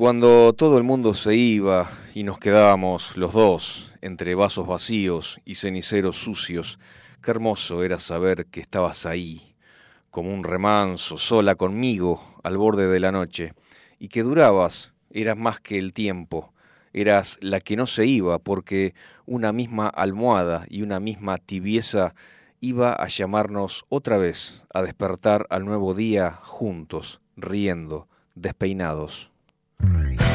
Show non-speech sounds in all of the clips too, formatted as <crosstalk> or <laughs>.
Cuando todo el mundo se iba y nos quedábamos los dos entre vasos vacíos y ceniceros sucios, qué hermoso era saber que estabas ahí, como un remanso, sola conmigo, al borde de la noche, y que durabas, eras más que el tiempo, eras la que no se iba, porque una misma almohada y una misma tibieza iba a llamarnos otra vez a despertar al nuevo día juntos, riendo, despeinados. Haciendo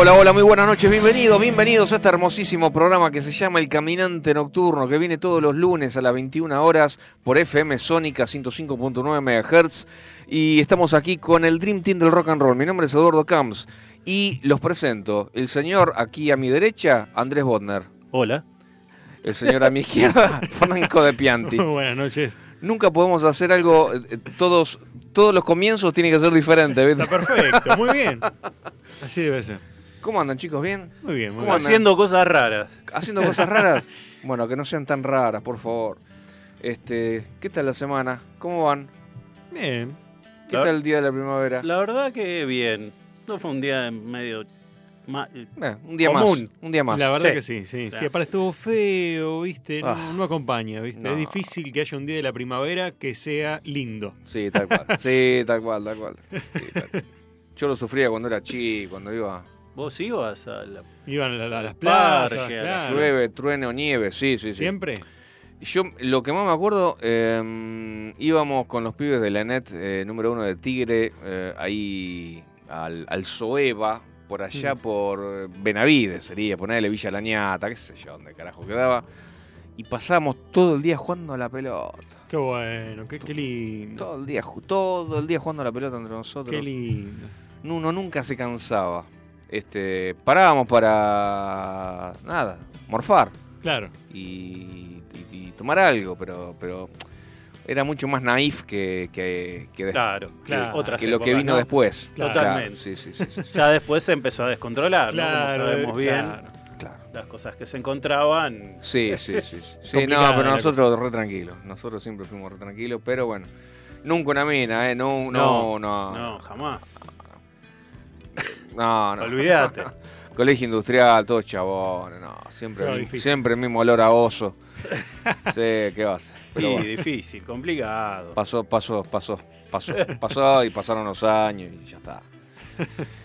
Hola, hola, muy buenas noches, bienvenidos, bienvenidos a este hermosísimo programa que se llama El Caminante Nocturno, que viene todos los lunes a las 21 horas por FM Sónica 105.9 MHz y estamos aquí con el Dream Team del Rock and Roll. Mi nombre es Eduardo Camps y los presento. El señor aquí a mi derecha, Andrés Bodner. Hola. El señor a mi izquierda, <laughs> Franco de Pianti. Buenas noches. Nunca podemos hacer algo, eh, todos, todos los comienzos tienen que ser diferentes. ¿viste? Está perfecto, muy bien. Así debe ser. ¿Cómo andan chicos? ¿Bien? Muy bien, muy ¿Cómo bien. Haciendo cosas raras. haciendo cosas <laughs> raras. Bueno, que no sean tan raras, por favor. Este, ¿qué tal la semana? ¿Cómo van? Bien. ¿Qué La- tal el día de la primavera? La verdad que bien. No fue un día medio... ma- Eh, un día común. más. Un día más. La verdad Sí. que sí, sí. Claro. Sí, aparte estuvo feo, ¿viste? No, Ah. no acompaña, ¿viste? No. Es difícil que haya un día de la primavera que sea lindo. Sí, tal cual. <laughs> Sí, tal cual, tal cual. Sí, tal cual. <laughs> Yo lo sufría cuando era chico, cuando iba. ¿Vos ibas a la... Iban a, la- a las plazas, Parque, claro. Llueve, truene o nieve, sí, sí, sí. ¿Siempre? Yo lo que más me acuerdo, eh, íbamos con los pibes de la net eh, número uno de Tigre, eh, ahí al, al Soeva, por allá por Benavides sería, ponerle Villa Lañata, qué sé yo, dónde carajo quedaba. Y pasábamos todo el día jugando a la pelota. Qué bueno, qué, qué lindo. Todo el día, todo el día jugando a la pelota entre nosotros. Qué lindo. Uno nunca se cansaba. Este, parábamos para nada, morfar Claro. y, y- y tomar algo, pero, pero era mucho más naif que, que, que Claro, que- claro. Otras que lo que vino ¿no? después. Claro. Totalmente. sí, sí, sí, sí, <laughs> sí. Ya después se empezó a descontrolar, ¿no? Como Claro, sabemos bien, claro. Claro. las cosas que se encontraban. Sí, sí, sí. sí. <laughs> Sí, no, pero nosotros re tranquilos. Nosotros siempre fuimos re tranquilos, pero bueno. Nunca una mina, ¿eh? No, no, no. No, jamás. No, no. Olvídate. <laughs> Colegio industrial, todos chabones, no. Siempre, el- siempre el mismo olor a oso. <laughs> sí, ¿qué va a hacer? Pero Sí, bueno, difícil, complicado. pasó, pasó, pasó, pasó, pasó y pasaron los años y ya está.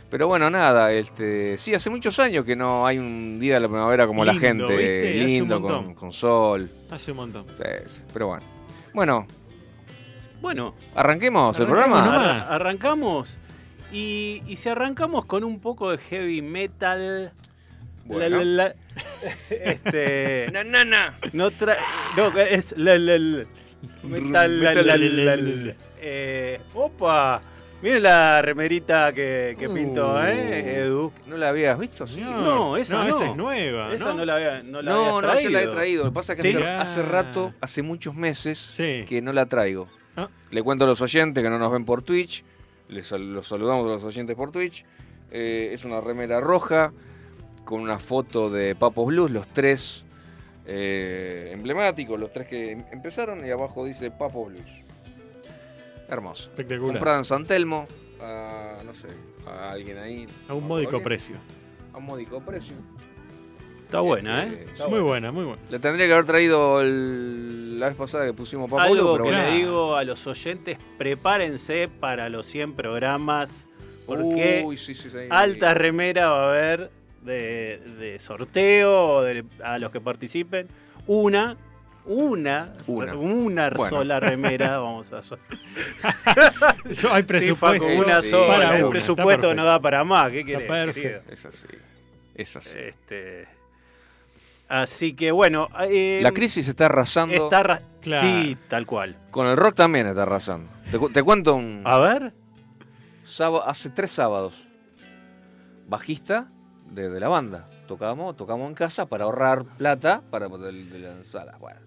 Pero bueno, nada, este, sí, hace muchos años que no hay un día de la primavera como la gente, lindo, con, con sol. Hace un montón. Sí, pero bueno. Bueno, Bueno, arranquemos el programa. nomás. arra- arrancamos. Y, y si arrancamos con un poco de heavy metal. Bueno. la, la, la, <laughs> este. Na, na, na. No tra No, es. La, la, la, metal. La, la, la, la. Eh, opa. Miren la remerita que, que pintó, Uh. ¿eh, Edu? ¿No la habías visto? Sí. No, esa no. esa es nueva. Esa no, la había, no la No, no, yo la he traído. Lo que pasa es que ¿Sí? hace, Ah. hace rato, hace muchos meses, Sí. que no la traigo. Ah. Le cuento a los oyentes que no nos ven por Twitch. Les los saludamos a los oyentes por Twitch. Eh, es una remera roja con una foto de Papos Blues, los tres eh, emblemáticos, los tres que em- empezaron y abajo dice Papos Blues. Hermoso. Espectacular. Comprada en San Telmo, a, no sé, a alguien ahí. A un ¿A módico precio. A un módico precio. Está buena, Este, ¿eh? Es muy buena, muy buena. Le tendría que haber traído el- la vez pasada que pusimos Blues, Algo pero que bueno. le digo a los oyentes, prepárense para los 100 programas, porque Uy, sí, sí, sí. alta remera va a haber de, de sorteo de- a los que participen. Una, una, Una. una Bueno. sola remera <laughs> vamos a. <laughs> Eso hay Sí, presupuesto. Facu, una Sí, sola. para el una, presupuesto no da para más. ¿Qué querés? Es así. Es así. Este, así que bueno. eh, La crisis está arrasando. está ra- Claro. Sí, tal cual. Con el rock también está arrasando. Te, cu- te cuento un. A ver. sábado- hace tres sábados. Bajista de, de la banda. Tocamos, tocamos en casa para ahorrar plata para poder de la sala. Bueno.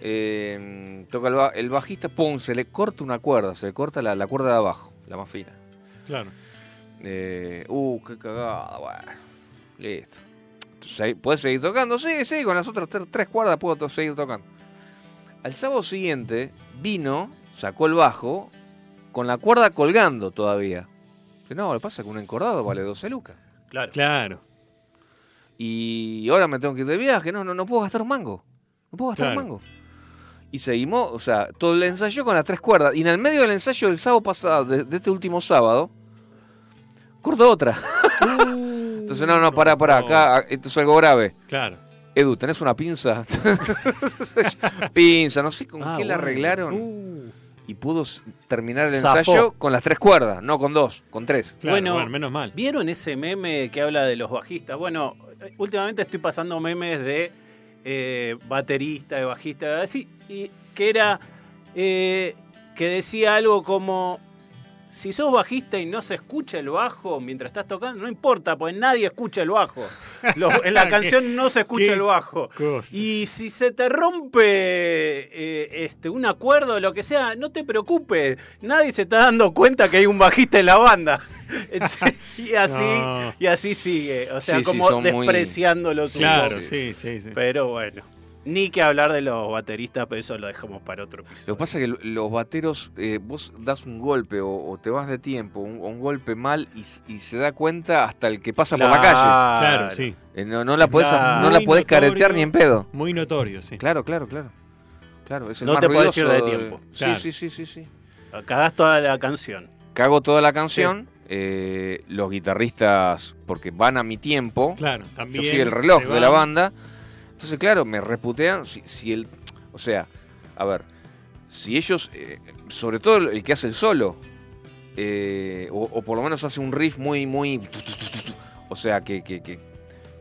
Eh, toca el, ba- el bajista, pum, se le corta una cuerda, se le corta la, la cuerda de abajo, la más fina. Claro. Eh, uh, qué cagada, bueno. Listo. ¿Puedes seguir tocando? Sí, sí, con las otras tre- tres cuerdas puedo to- seguir tocando. Al sábado siguiente vino, sacó el bajo, con la cuerda colgando todavía. Que no, lo que pasa es que un encordado vale 12 lucas. Claro. Claro. Y ahora me tengo que ir de viaje, no, no, no puedo gastar un mango. No puedo gastar Claro. un mango. Y seguimos, o sea, todo el ensayo con las tres cuerdas. Y en el medio del ensayo del sábado pasado, de, de este último sábado, corto otra. Entonces, no, no, pará, pará, acá, esto es algo grave. Claro. Edu, ¿tenés una pinza? <laughs> pinza, no sé con Ah, qué la arreglaron. Uh, Y pudo terminar el Zafó. ensayo con las tres cuerdas, no con dos, con tres. claro, Bueno, bueno, menos mal. ¿Vieron ese meme que habla de los bajistas? Bueno, eh, últimamente estoy pasando memes de eh, baterista, de bajista, así, y que era eh, que decía algo como si sos bajista y no se escucha el bajo mientras estás tocando, no importa, pues nadie escucha el bajo. Lo- <laughs> en la canción no se escucha el bajo. cosa. Y si se te rompe eh, este, un acuerdo o lo que sea, no te preocupes. Nadie se está dando cuenta que hay un bajista en la banda. <laughs> y <laughs> así, No. y así sigue. O sea, Sí, sí, como muy- despreciando los Claro, Sí, sí, sí, sí. Pero bueno. Ni que hablar de los bateristas, pero eso lo dejamos para otro episodio. Lo que pasa es que lo- los bateros, eh, vos das un golpe o, o te vas de tiempo, un, un golpe mal y, se da cuenta hasta el que pasa por la calle. Claro, sí. Eh, no, no la podés, Claro. no la Muy podés notorio. caretear ni en pedo. Muy notorio, sí. Claro, claro, claro. Claro, es el No más te podés ir de tiempo. Sí, Claro. sí, sí, sí, sí. Cagás toda la canción. Cago toda la canción, eh, los guitarristas, porque van a mi tiempo, Claro, yo también. soy el reloj de la banda. Entonces, claro, me reputean. Si, si el, O sea, a ver, si ellos, eh, sobre todo el que hace el solo, eh, o, o por lo menos hace un riff muy, muy... O sea, que, que, que-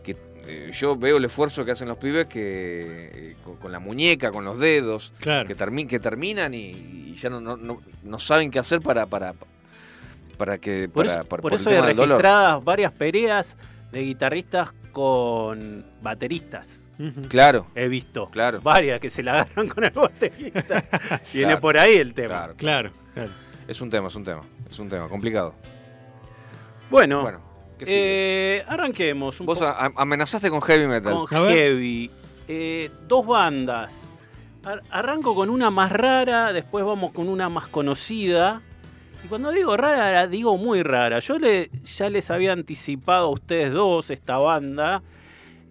que, eh, yo veo el esfuerzo que hacen los pibes que eh, con, con la muñeca, con los dedos, Claro. que, termi- que terminan y, y ya no, no, no, no saben qué hacer para, para, para que... Por para- eso, para- por eso hay dolor. registradas varias peleas de guitarristas con bateristas. Claro, He visto Claro. varias que se la agarran con el baterista. <laughs> Viene Claro. por ahí el tema. claro. Claro, claro. Es un tema, es un tema. Es un tema complicado. Bueno, Bueno, ¿qué sigue? eh, arranquemos un Vos poco a- amenazaste con heavy metal. con. Heavy. Eh, dos bandas. Ar- arranco con una más rara, después vamos con una más conocida. Y cuando digo rara, la digo muy rara. Yo le, ya les había anticipado a ustedes dos esta banda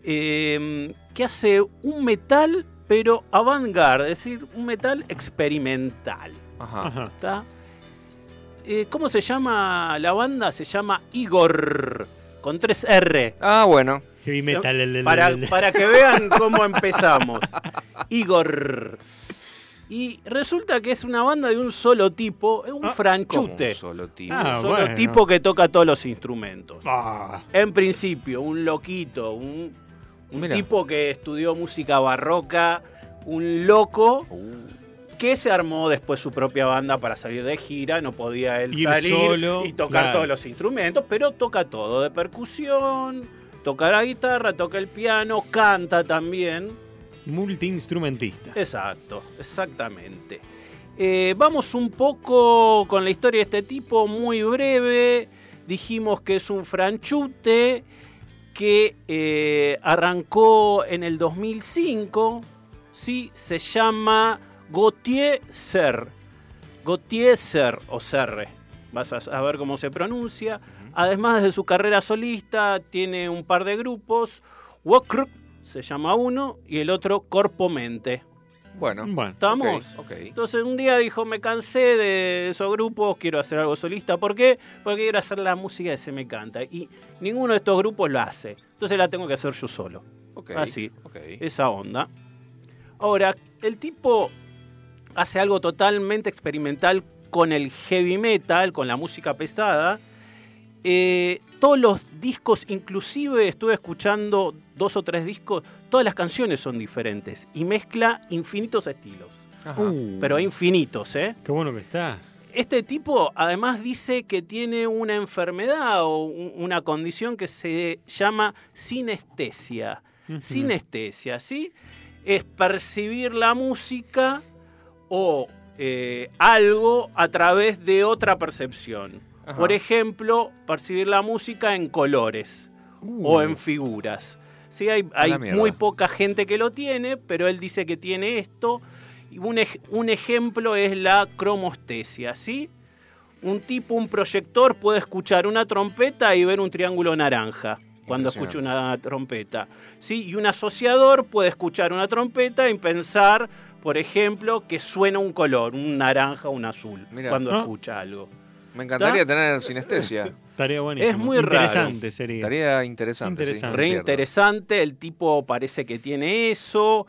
eh, que hace un metal, pero avant-garde, es decir, un metal experimental. Ajá. Eh, ¿Cómo se llama la banda? Se llama Igor, con tres R. Ah, bueno. Heavy metal. el- el- Para, el- para que vean cómo <laughs> empezamos. Igor. Y resulta que es una banda de un solo tipo, es un Ah, franchute. un solo tipo. Ah, un solo bueno. tipo que toca todos los instrumentos. Ah, En principio, un loquito, un, un tipo que estudió música barroca, un loco Uh, que se armó después su propia banda para salir de gira, no podía él Ir salir solo, y tocar claro. todos los instrumentos, pero toca todo, de percusión, toca la guitarra, toca el piano, canta también. multiinstrumentista. Exacto, exactamente. Eh, vamos un poco con la historia de este tipo, muy breve. Dijimos que es un franchute que eh, arrancó en el 2005. ¿sí? Se llama Gautier Ser. Gautier Ser o Serre. Vas a a ver cómo se pronuncia. Además de su carrera solista, tiene un par de grupos. Wokr se llama uno y el otro Corpo Mente. Bueno. Bueno, ¿Estamos? Entonces un día dijo, me cansé de esos grupos, quiero hacer algo solista. ¿Por qué? Porque quiero hacer la música que se me canta. Y ninguno de estos grupos lo hace. Entonces la tengo que hacer yo solo. Así. Esa onda. Ahora, el tipo hace algo totalmente experimental con el heavy metal, con la música pesada. Eh, todos los discos, inclusive estuve escuchando dos o tres discos, todas las canciones son diferentes y mezcla infinitos estilos. Ajá. Uh, Pero infinitos, ¿eh? Qué bueno que está. Este tipo además dice que tiene una enfermedad o un- una condición que se llama sinestesia. Ujú. Sinestesia, ¿sí? Es percibir la música o eh, algo a través de otra percepción. Ajá. Por ejemplo, percibir la música en colores o en figuras. Sí, hay, muy poca gente que lo tiene, pero él dice que tiene esto. Un, ej- un ejemplo es la cromostesia, ¿sí? Un tipo, un proyector puede escuchar una trompeta y ver un triángulo naranja cuando escucha una trompeta. ¿sí? Y un asociador puede escuchar una trompeta y pensar, por ejemplo, que suena un color, un naranja o un azul, cuando Ah. escucha algo. Me encantaría tener sinestesia. <laughs> Estaría buenísimo. Es muy raro. Interesante sería. Estaría interesante. Interesante. es Re cierto. interesante, el tipo parece que tiene eso.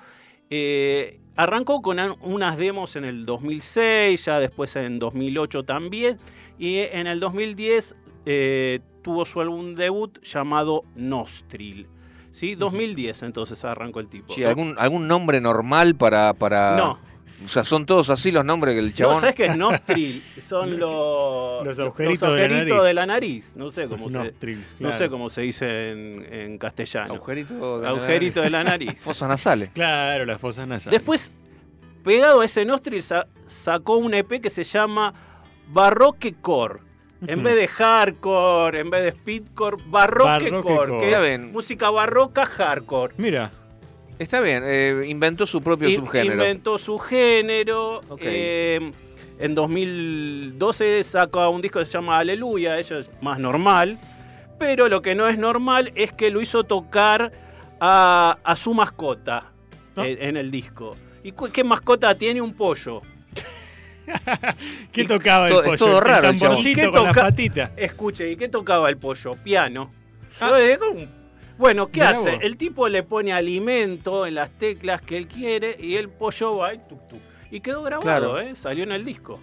Eh, arrancó con unas demos en el 2006, ya después en 2008 también, y en el 2010 eh, tuvo su álbum debut llamado Nostril. ¿Sí? 2010 entonces arrancó el tipo. Sí, ¿algún, ¿Algún nombre normal para, para.? No. O sea, son todos así los nombres que el chabón. No, ¿sabes qué es Nostril? <laughs> Son los, Los agujeritos de la agujeritos nariz. de la nariz. No sé cómo, <laughs> se, Nostrils, no claro. sé cómo se dice en, en castellano. Agujerito de Agujerito de la nariz. <laughs> Fosas nasales. Claro, las fosas nasales. Después, pegado a ese Nostril, sa- sacó un EP que se llama Barroque Core. En vez de hardcore, en vez de speedcore, Barroque, Barroque Core, Core. que es música barroca hardcore. Mira, Está bien, eh, inventó su propio In- subgénero. Inventó su género. Ok. eh, en 2012 sacó un disco que se llama Aleluya, eso es más normal. Pero lo que no es normal es que lo hizo tocar a, a su mascota ¿No? en, en el disco. ¿Y qué mascota tiene? Un pollo. <laughs> ¿qué tocaba el todo- es pollo? todo raro el el chabón. tamborcito ¿Y qué con las toca- patitas. Escuche, ¿y qué tocaba el pollo? Piano. Ah. Yo, eh, con- Bueno, ¿qué Mirá hace? vos. El tipo le pone alimento en las teclas que él quiere y el pollo va y tuc, tuc. Y quedó grabado, Claro. ¿eh? Salió en el disco.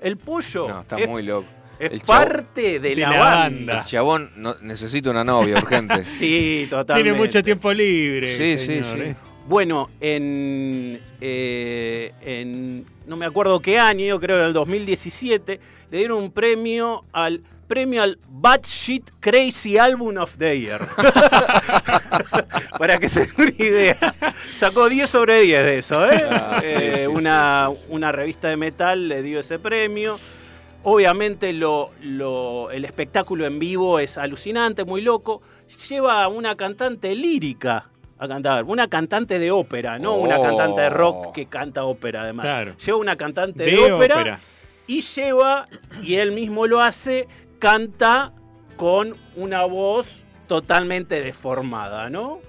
El pollo No, está es, muy loco. es El parte de, de la, banda. banda. El chabón no, necesita una novia urgente. <laughs> Sí, totalmente. Tiene mucho tiempo libre. Sí, sí, sí. ¿eh? Bueno, en, eh, en no me acuerdo qué año, creo que en el 2017, le dieron un premio al premio al Bad Shit Crazy Album of the Year. <laughs> Para que se den una idea. Sacó 10 sobre 10 de eso, ¿eh? Ah, sí, Eh, sí, una, sí, una revista de metal le dio ese premio. Obviamente lo, lo- el espectáculo en vivo es alucinante, muy loco. Lleva a una cantante lírica a cantar, una cantante de ópera, no una Oh. cantante de rock que canta ópera además. Claro. Lleva una cantante de, De ópera, ópera. y lleva, y él mismo lo hace, canta con una voz totalmente deformada, ¿no?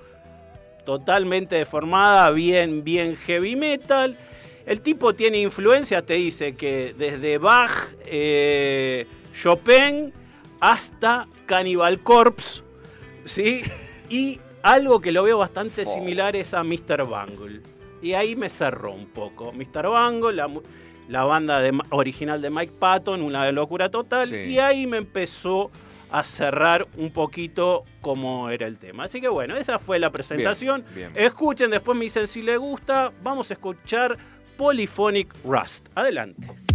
Totalmente deformada, bien, bien heavy metal. El tipo tiene influencia, te dice que desde Bach, eh, Chopin, hasta Cannibal Corpse, ¿sí? Y algo que lo veo bastante similar es a Mr. Bungle. Y ahí me cerró un poco. Mr. Bungle, la, la banda de original de Mike Patton, una locura total. Sí. Y ahí me empezó a cerrar un poquito cómo era el tema. Así que bueno, esa fue la presentación. bien. Escuchen, después me dicen si les gusta. Vamos a escuchar Polyphonic Rust. Adelante.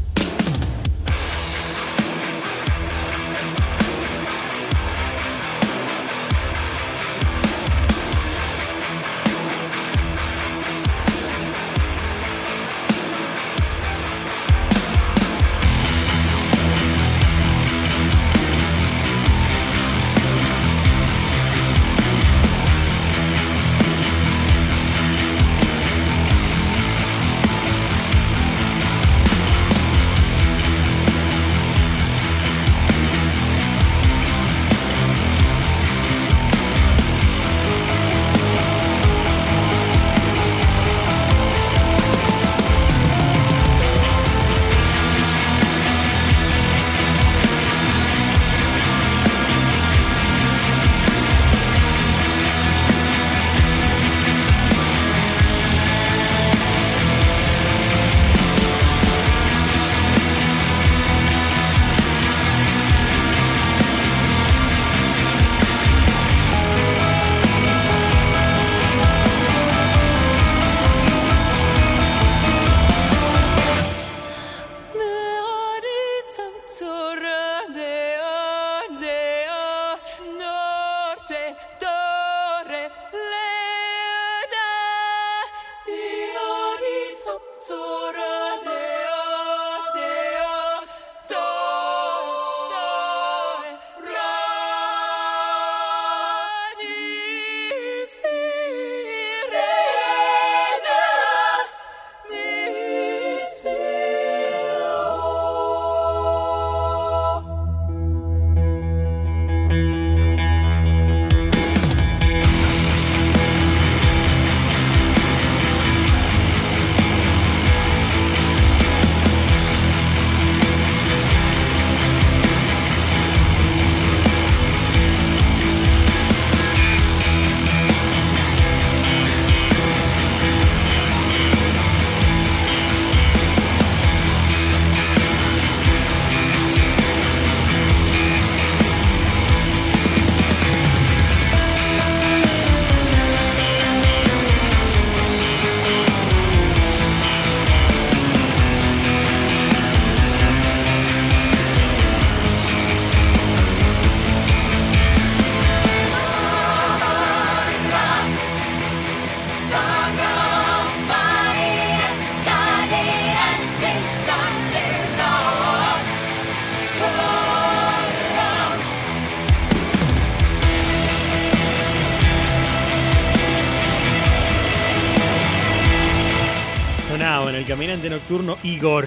Nocturno Igor.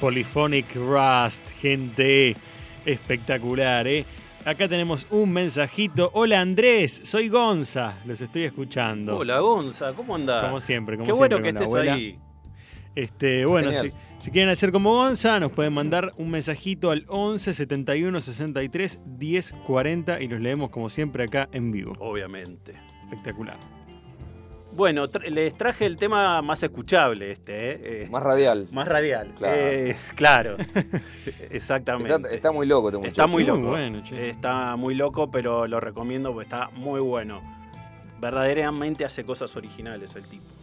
Polyphonic Rust, gente. Espectacular, ¿eh? Acá tenemos un mensajito. Hola Andrés, soy Gonza. Los estoy escuchando. Hola Gonza, ¿cómo andás? Como siempre, como Qué siempre bueno que estés abuela. ahí. Este, bueno, si, si quieren hacer como Gonza, nos pueden mandar un mensajito al 11 71 63 10 40 y los leemos como siempre acá en vivo. Obviamente. Espectacular. Bueno, tra- les traje el tema más escuchable este, ¿eh? Eh, Más radial. más radial. Claro. Eh, claro. <laughs> Exactamente. Está, está muy loco este muchacho. Está muy Muy loco. bueno. Está muy loco, pero lo recomiendo porque está muy bueno. Verdaderamente hace cosas originales el tipo. <laughs>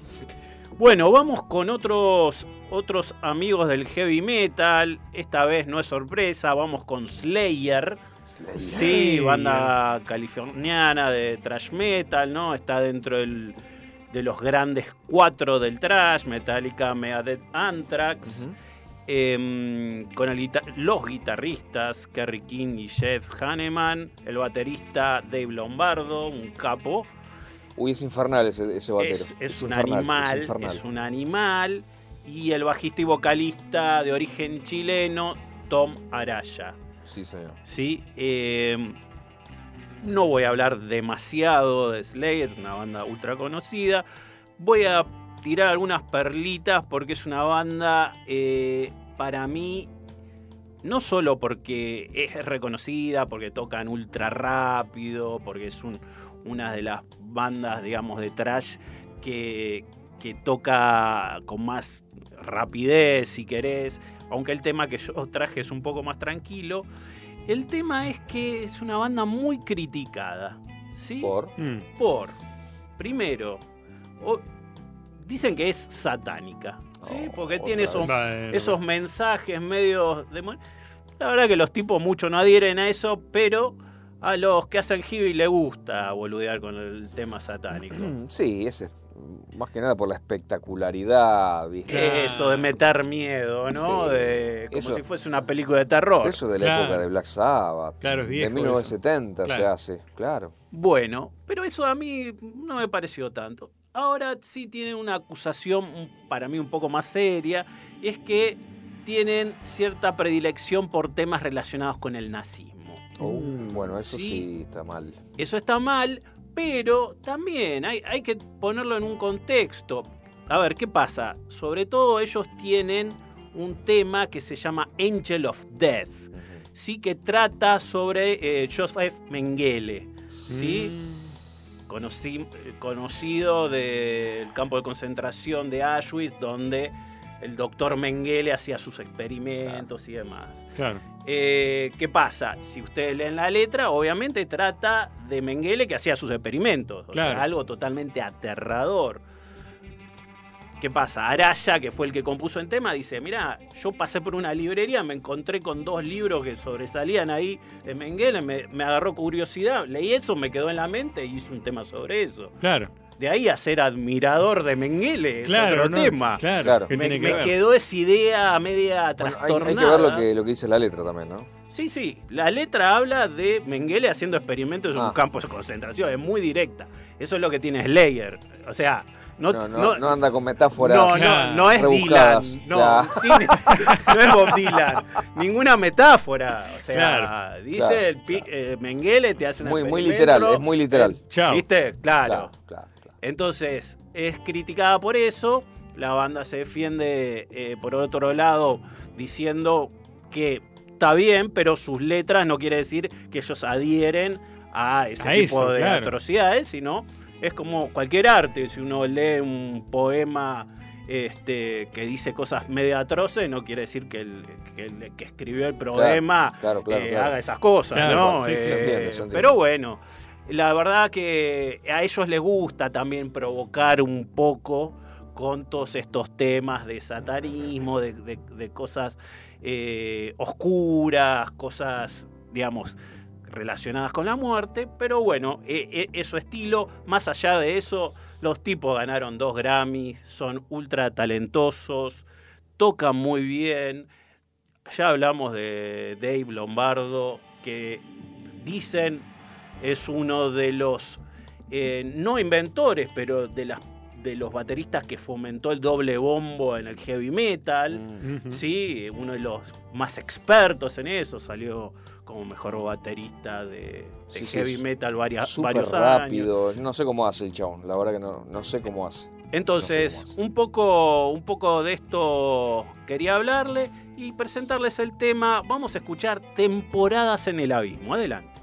Bueno, vamos con otros, otros amigos del heavy metal. Esta vez no es sorpresa, vamos con Slayer. Slayer. Sí, banda californiana de thrash metal, ¿no? Está dentro del- de los grandes cuatro del thrash, Metallica, Megadeth, Anthrax. Em, con el los guitarristas Kerry King y Jeff Hanneman, el baterista Dave Lombardo, un capo. Uy, es infernal ese, ese batero. Es, es un infernal, animal, es infernal. es un animal. Y el bajista y vocalista de origen chileno, Tom Araya. Sí, señor. ¿sí? Eh, no voy a hablar demasiado de Slayer, una banda ultra conocida. Voy a tirar algunas perlitas porque es una banda, eh, para mí, no solo porque es reconocida, porque tocan ultra rápido, porque es un- una de las bandas, digamos, de trash que, que toca con más rapidez, si querés, aunque el tema que yo traje es un poco más tranquilo. El tema es que es una banda muy criticada, ¿sí? Por. Mm. Por, primero, o- dicen que es satánica, ¿sí? Oh, Porque otra tiene esos, mensajes medios La verdad que los tipos mucho no adhieren a eso, pero a los que hacen heavy le gusta boludear con el tema satánico. <clears throat> Sí, ese. Más que nada por la espectacularidad, ¿viste? Eso de meter miedo, ¿no? Sí, de, como eso- si fuese una película de terror. Eso de la Claro. época de Black Sabbath. Claro, es viejo De 1970 se Claro. hace, claro. Bueno, pero eso a mí no me pareció tanto. Ahora sí tienen una acusación para mí un poco más seria, y es que tienen cierta predilección por temas relacionados con el nazismo. Uh, bueno, eso sí. sí. está mal. Eso está mal, pero también hay, hay que ponerlo en un contexto. A ver, ¿qué pasa? Sobre todo ellos tienen un tema que se llama Angel of Death, sí que trata sobre eh, Joseph Mengele, ¿sí? Mm. Conocí- conocido del campo de concentración de Auschwitz, donde el doctor Mengele hacía sus experimentos y demás. Claro. Eh, ¿Qué pasa? Si ustedes leen la letra, obviamente trata de Mengele que hacía sus experimentos. O Claro. sea, algo totalmente aterrador. ¿Qué pasa? Araya, que fue el que compuso el tema, dice, mira, yo pasé por una librería, me encontré con dos libros que sobresalían ahí de Mengele, me, me agarró curiosidad, leí eso, me quedó en la mente y hice un tema sobre eso. Claro. De ahí a ser admirador de Mengele, es Claro, otro ¿no? tema. Claro. Claro. ¿qué Me, que quedó esa idea media Bueno, hay, trastornada. hay que ver lo que, lo que dice la letra también, ¿no? Sí, sí, la letra habla de Mengele haciendo experimentos en un Ah. campo de concentración, es muy directa. Eso es lo que tiene Slayer. O sea, no, No, no, no- no anda con metáforas. no, no, no es Dylan. No, sí, <laughs> no es Bob Dylan. Ninguna metáfora. O sea, Claro. dice Claro, el eh, Mengele te hace un Muy, muy literal, es muy literal. Chao. ¿Viste? Claro, claro. Entonces, es criticada por eso. La banda se defiende, eh, por otro lado, diciendo que está bien, pero sus letras no quiere decir que ellos adhieren a ese A tipo eso, de claro. atrocidades, sino es como cualquier arte. Si uno lee un poema este, que dice cosas medio atroces, no quiere decir que el que, el que escribió el claro, claro, eh, claro. haga esas cosas, Claro, ¿no? sí, sí, Eh, se entiende, se entiende. Pero bueno, la verdad que a ellos les gusta también provocar un poco con todos estos temas de satanismo, de, de- cosas eh, oscuras, cosas, digamos, relacionadas con la muerte, pero bueno, eh, eh, es su estilo. Más allá de eso, los tipos ganaron dos Grammys, son ultra talentosos, tocan muy bien. Ya hablamos de Dave Lombardo, que dicen es uno de los, eh, no inventores, pero de, las, de los bateristas que fomentó el doble bombo en el heavy metal. Mm. Sí, uno de los más expertos en eso, salió como mejor baterista de, de Sí, sí, heavy metal varias, Súper varios años. rápido. No sé cómo hace el chabón. La verdad que no, no sé cómo hace. Entonces, No sé un poco, un poco de esto quería hablarle y presentarles el tema. Vamos a escuchar Temporadas en el Abismo. Adelante.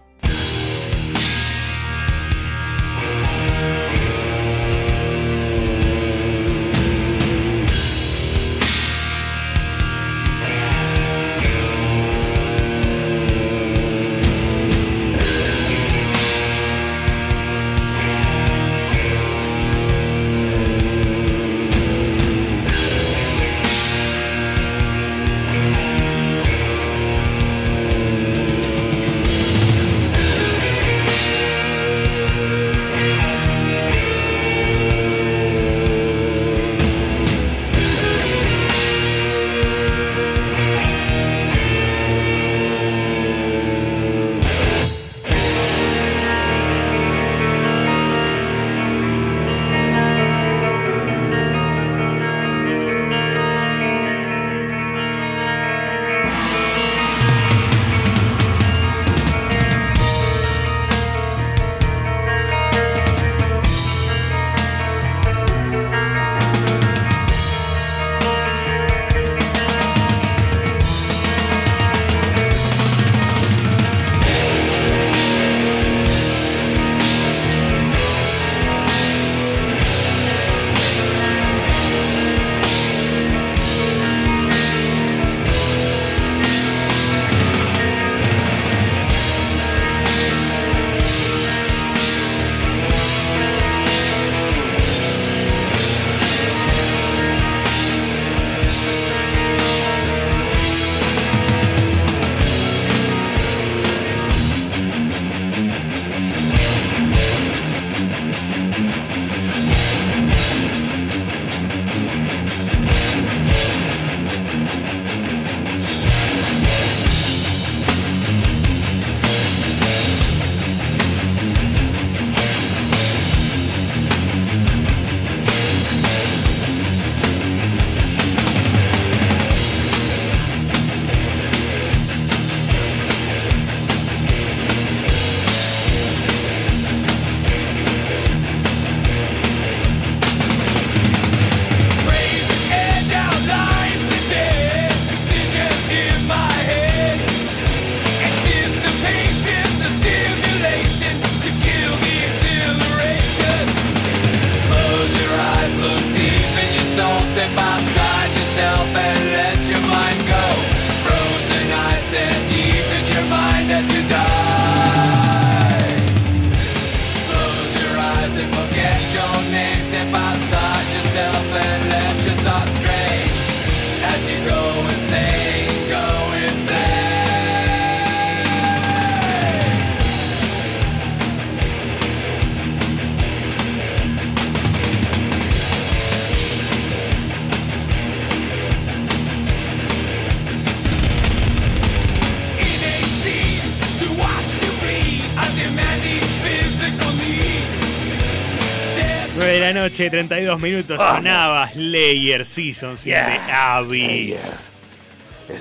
Noche, 32 minutos, sonaba Slayer Season 7 Abyss.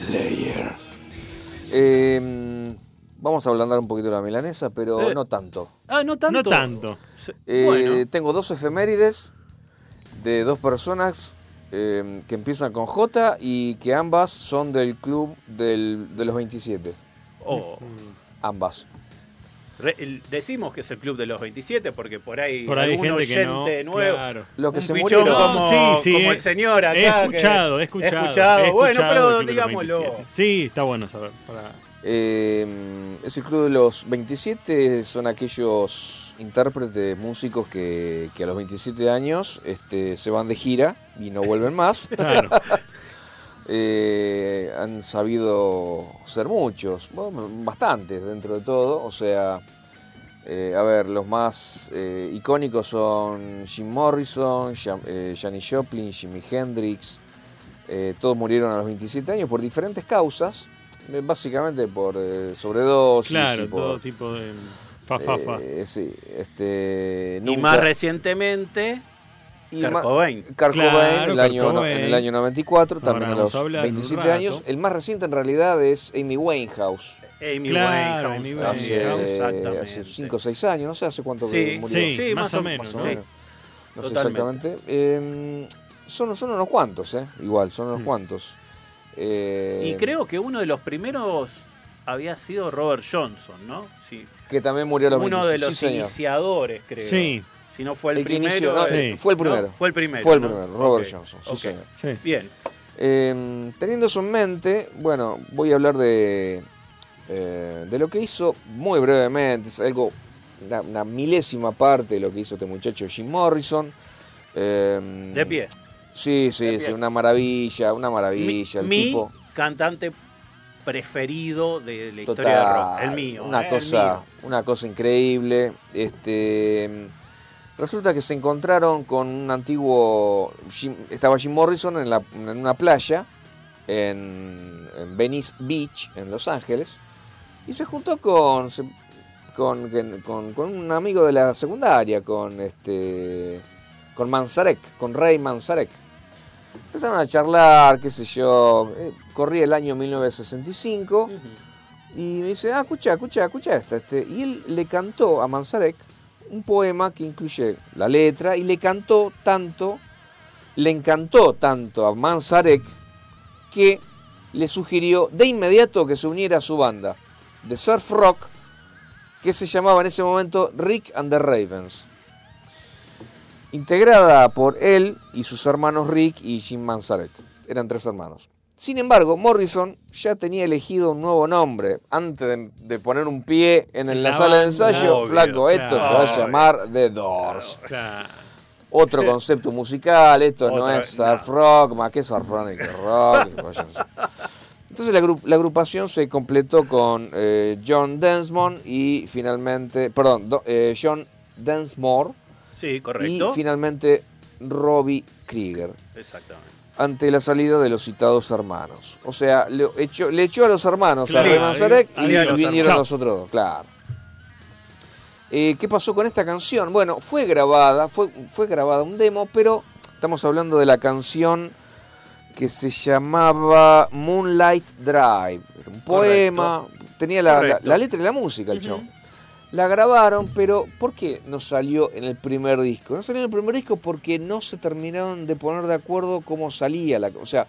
Slayer. Eh, vamos a ablandar un poquito la milanesa, pero Eh. no tanto. Ah, no tanto. No tanto. Eh, bueno, Tengo dos efemérides de dos personas eh, que empiezan con J y que ambas son del club del- de los 27. oh, Ambas. Re- el- decimos que es el club de los 27 porque por ahí Por ahí hay algún gente que no. oyente nuevo. Claro. Los que un se pichón murieron. como, Sí, sí, como eh. el señor acá. He que- escuchado, he escuchado. escuchado. he Bueno, escuchado pero digámoslo. 27. Sí, está bueno saber. para- Eh, ese club de los 27 son aquellos intérpretes, músicos que, que a los 27 años este, se van de gira y no vuelven más. Claro. <laughs> Eh, han sabido ser muchos, bueno, bastantes dentro de todo. O sea, eh, a ver, los más eh, icónicos son Jim Morrison, eh, Janis Joplin, Jimi Hendrix. Eh, todos murieron a los 27 años por diferentes causas, básicamente por eh, sobredosis. Claro, y por, todo tipo de. Fa, fa, fa. eh, sí, este, Y más recientemente, y Kurt ma- Cobain. Kurt Claro, Cobain, en el año, no- Cobain. en el año 94, Ahora también a los a hablar un 27 rato. años. El más reciente en realidad es Amy Winehouse. Amy Claro, Winehouse. Amy Hace, hace 5 o 6 años, no sé hace cuánto Sí, murió. Sí, Sí, más, más o menos. más o ¿no? sé exactamente. Eh, son, son unos cuantos, ¿eh? Igual, son unos Mm. cuantos. Eh, Y creo que uno de los primeros había sido Robert Johnson, ¿no? Sí. que también murió a los Uno de 26, los sí, iniciadores, creo. Sí, Si no fue el, El que primero. inició, no, eh, Sí. fue el ¿no? primero. Fue el primero. Fue el ¿no? primero, Robert Johnson, sí, sí. Bien. Eh, teniendo eso en mente, bueno, voy a hablar de, eh, de lo que hizo muy brevemente, es algo, una, una milésima parte de lo que hizo este muchacho Jim Morrison. Eh, De pie. Sí, sí, De sí, pie. una maravilla, una Mi, maravilla. el mi tipo, cantante preferido de la historia del rock. El mío. Una eh, el cosa, mío. una cosa increíble. Este, resulta que se encontraron con un antiguo, Jim- estaba Jim Morrison en, la- en una playa en, en Venice Beach, en Los Ángeles, y se juntó con, con, con- con un amigo de la secundaria, con este, con Manzarek, con Ray Manzarek. Empezaron a charlar, qué sé yo, eh, corría el año 1965. Ujú. Y me dice, ah, escucha, escucha, escucha esta. Este. Y él le cantó a Manzarek un poema que incluye la letra y le cantó tanto, le encantó tanto a Manzarek que le sugirió de inmediato que se uniera a su banda de surf rock que se llamaba en ese momento Rick and the Ravens. Integrada por él y sus hermanos Rick y Jim Manzarek. Eran tres hermanos. Sin embargo, Morrison ya tenía elegido un nuevo nombre. Antes de, de poner un pie en el- la La sala de ensayo, Obvio, flaco, esto se va a llamar The Doors. Claro. Otro concepto musical, esto no es surf rock, más que surf rock, rock. <laughs> Entonces la, la agrupación se completó con eh, John Densmore y finalmente, perdón, do- eh, John Densmore Sí, y correcto. finalmente Robbie Krieger Exactamente. Ante la salida de los citados hermanos. O sea, le echó, le echó a los hermanos Claro, a Ray Manzarek y, vinieron los otros dos, claro. Eh, ¿Qué pasó con esta canción? Bueno, fue grabada, fue, fue grabada un demo, pero estamos hablando de la canción que se llamaba Moonlight Drive. Era un poema, tenía la, la- Correcto. la letra y la música el Ujú. chabón. La grabaron, pero ¿por qué no salió en el primer disco? No salió en el primer disco porque no se terminaron de poner de acuerdo cómo salía la... O sea,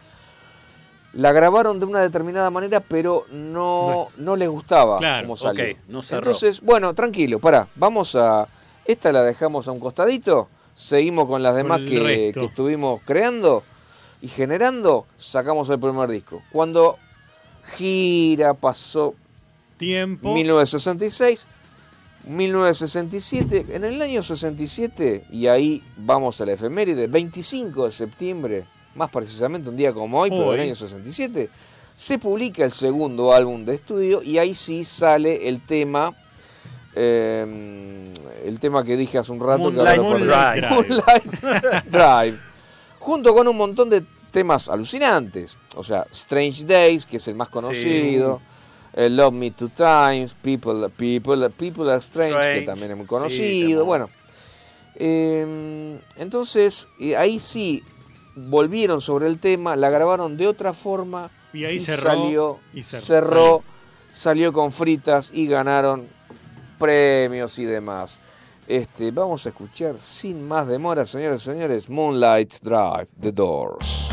la grabaron de una determinada manera, pero no, no les gustaba Claro, cómo salió. ok, no. Entonces, bueno, tranquilo, pará, vamos a... Esta la dejamos a un costadito, seguimos con las demás que, que estuvimos creando y generando, sacamos el primer disco. Cuando gira, pasó Tiempo. 1966, 1967, en el año 67, y ahí vamos a la efeméride, 25 de septiembre, más precisamente un día como hoy, pero del Hoy. año 67, se publica el segundo álbum de estudio y ahí sí sale el tema, eh, el tema que dije hace un rato, que ahora lo Moonlight. Drive. <laughs> Moonlight <laughs> Drive, junto con un montón de temas alucinantes, o sea, Strange Days, que es el más conocido. Eh, Love Me Two Times, People, People, People Are Strange, que también es muy conocido. bueno, eh, entonces eh, ahí sí volvieron sobre el tema, la grabaron de otra forma Y ahí y cerró. salió, y cer- cerró, salió con fritas y ganaron premios y demás. Este, vamos a escuchar sin más demora, señores y señores, Moonlight Drive, The Doors.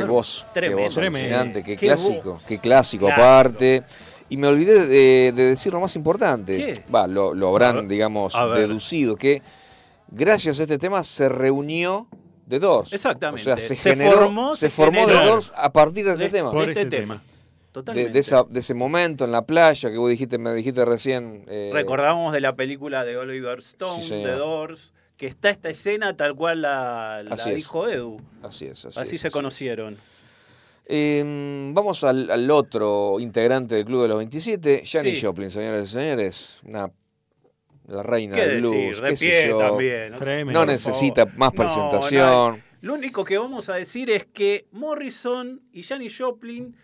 Qué voz, tremendo. qué voz Tremendo. alucinante, qué, Qué clásico, voz. qué clásico aparte. Y me olvidé de, de decir lo más importante. ¿Qué? Va, lo, habrán, ver. digamos, deducido, que gracias a este tema se reunió The Doors. Exactamente. O sea, se, Se generó, formó, se se formó The. Doors a partir de este de, tema. de Por este este tema. Totalmente. de esa, de ese momento en la playa que vos dijiste, me dijiste recién. eh, Recordamos de la película de Oliver Stone, Sí. The Doors, que está esta escena tal cual la, la Así es. dijo Edu. Así es, así, Así, es, se así conocieron. es. Eh, vamos al, al otro integrante del Club de los 27, Janis Sí. Joplin, señoras y señores. Una, la reina ¿Qué del blues. decir? De qué sé pie yo. también. ¿no? Tremendo. No Por necesita más No, presentación. no. Lo único que vamos a decir es que Morrison y Janis Joplin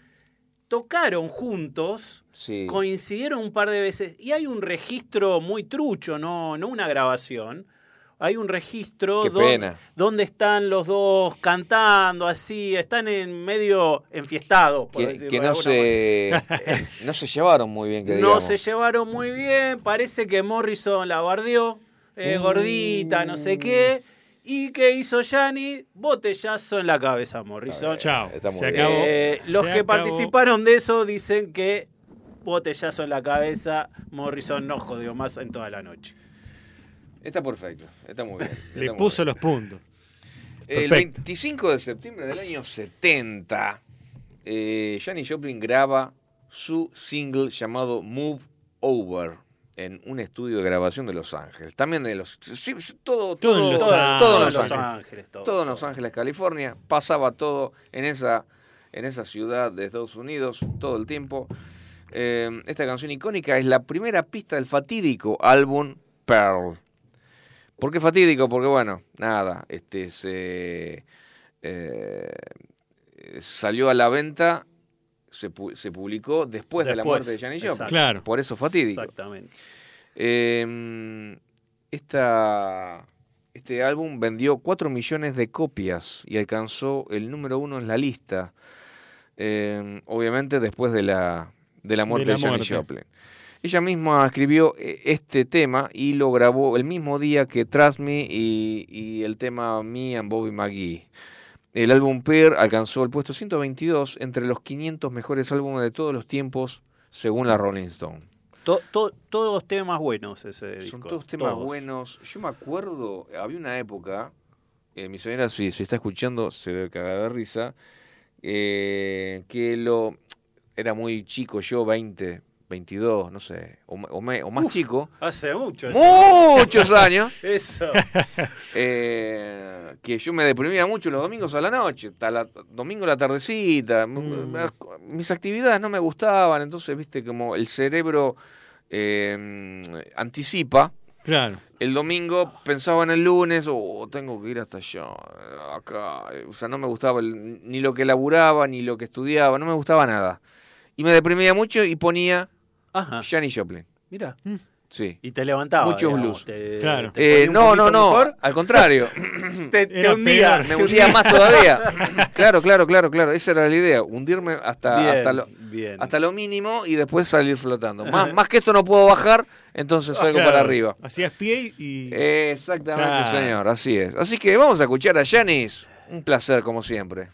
tocaron juntos, Sí. coincidieron un par de veces y hay un registro muy trucho, no, no una grabación. Hay un registro Qué don- pena. donde están los dos cantando así, están en medio enfiestados. por que, decirlo que no se no se llevaron muy bien que no se llevaron muy bien, parece que Morrison la bardeó, eh, Uh. gordita, no sé qué. ¿Y qué hizo Yanni? Botellazo en la cabeza, Morrison. Chao. Se acabó. Eh, Se los que acabó. participaron de eso dicen que botellazo en la cabeza, Morrison no jodió más en toda la noche. Está perfecto, está muy bien. <laughs> Le está muy puso bien. los puntos. El perfecto. 25 de septiembre del año 70, eh, Janis Joplin graba su single llamado Move Over en un estudio de grabación de Los Ángeles. También de los... sí, todo, Todo en todo, Los todo en Ángeles. Los Ángeles. todo, todo en Los Ángeles, California. Pasaba todo en esa, en esa ciudad de Estados Unidos todo el tiempo. Eh, esta canción icónica es la primera pista del fatídico álbum Pearl. ¿Por qué fatídico? Porque, bueno, nada, este se eh, salió a la venta, se, pu- se publicó después, de la muerte de Janis Joplin. Claro. Por eso fatídico. Exactamente. Eh, esta, este álbum vendió 4 millones de copias y alcanzó el número uno en la lista. Eh, obviamente después de la, de la muerte de, la Janis. Joplin. Ella misma escribió eh, este tema y lo grabó el mismo día que Trust Me y, y el tema Me and Bobby McGee. El álbum Pear alcanzó el puesto 122 entre los 500 mejores álbumes de todos los tiempos según la Rolling Stone. To- to- todos temas buenos ese disco. Son todos temas todos. buenos. Yo me acuerdo, había una época, eh, mi señora si se está escuchando se debe cagar de risa, eh, que lo era muy chico yo, 20, 22, no sé, o, ma- o me- o más chico, Hace mucho. muchos <laughs> años, Eso. <laughs> eh, que yo me deprimía mucho los domingos a la noche, hasta la, domingo a la tardecita, Mm. mis actividades no me gustaban, entonces, viste, como el cerebro eh, anticipa, Claro. el domingo pensaba en el lunes, o tengo que ir hasta allá, acá. O sea, no me gustaba el- ni lo que laburaba, ni lo que estudiaba, no me gustaba nada. Y me deprimía mucho y ponía Ajá. Janis Joplin. Mira. Sí. Y te levantaba. Muchos digamos, blues. te- Claro. te Eh, no, no, no, mejor, al contrario. <coughs> Te, te hundía. peor. me hundía más todavía. Claro, claro, claro, claro. Esa era la idea, hundirme hasta, Bien, hasta, lo, bien. hasta lo mínimo y después salir flotando. Más, más que esto no puedo bajar, entonces salgo Claro. para arriba. Hacías pie y. Exactamente, Claro. señor, así es. Así que vamos a escuchar a Janis. Un placer, como siempre.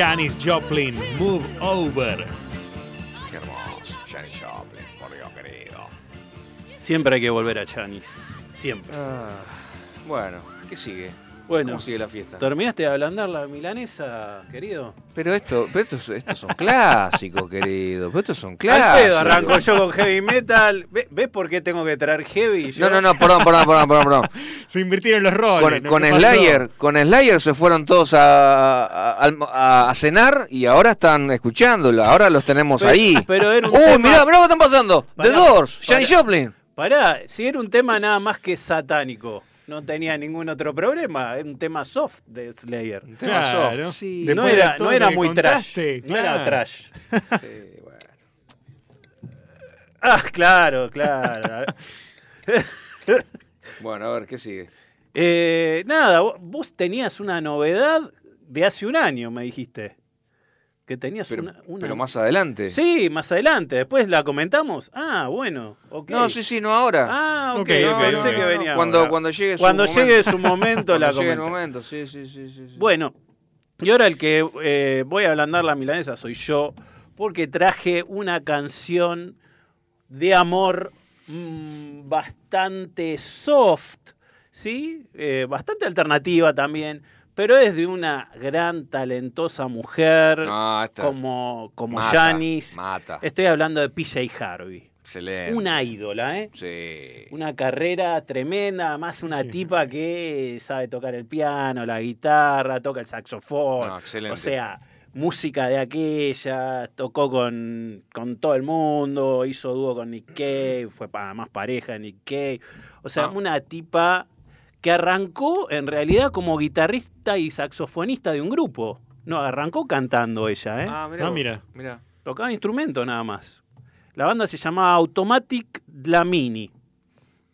Janis Joplin, Move Over. Qué hermoso. Janis Joplin, por Dios querido. Siempre hay que volver a Chanis. Siempre. Ah, bueno, ¿qué sigue? Bueno, ¿Cómo sigue la fiesta? ¿terminaste de ablandar la milanesa, querido? Pero esto, pero estos, estos son <laughs> clásicos, querido. Pero estos son clásicos. pedo arranco yo con heavy metal. ¿Ve- ¿Ves por qué tengo que traer heavy? yo? No, no, no, perdón, perdón, perdón, perdón. perdón. <laughs> Se invirtieron los roles. Con, ¿no? con ¿Qué pasó? Slayer, con Slayer se fueron todos a, a, a- a cenar y ahora están escuchándolo. Ahora los tenemos Pero- ahí. pero era un Uy, tema- mirá, mirá que están pasando. The Doors. Janis Joplin. Pará, si era un tema nada más que satánico, no tenía ningún otro problema, era un tema soft de Slayer. Tema Claro. soft. Sí, no era, no era muy contaste, trash. No era trash. sí, bueno. Ah, claro, claro. Bueno, a ver, ¿qué sigue? Eh, nada, vos- vos tenías una novedad de hace un año, me dijiste. Que tenías Pero, una, una- pero más adelante. Sí, más adelante. Después la comentamos. Ah, bueno. No, sí, sí, no ahora. Ah, ok. Ok, no, ok, pensé ok. que venía Cuando, cuando llegue su Cuando momento. llegue su momento <laughs> la Cuando llegue el comento. momento, sí, sí, sí, sí, sí. Bueno, y ahora el que eh, voy a ablandar la milanesa soy yo, porque traje una canción de amor mm, bastante soft, ¿sí? Eh, bastante alternativa también, pero es de una gran, talentosa mujer No, esta como, como mata, Janis. Mata. Estoy hablando de PJ Harvey. Excelente. Una ídola, ¿eh? Sí. Una carrera tremenda, además una tipa que sabe tocar el piano, la guitarra, toca el saxofón. No, excelente. O sea, música de aquella, tocó con, con todo el mundo, hizo dúo con Nick Cave, fue pa- más pareja de Nick Cave. O sea, Ah. una tipa que arrancó en realidad como guitarrista y saxofonista de un grupo. No, arrancó cantando ella, ¿eh? Ah, mira. Ah, mira. mira. Tocaba instrumento nada más. La banda se llamaba Automatic Dlamini.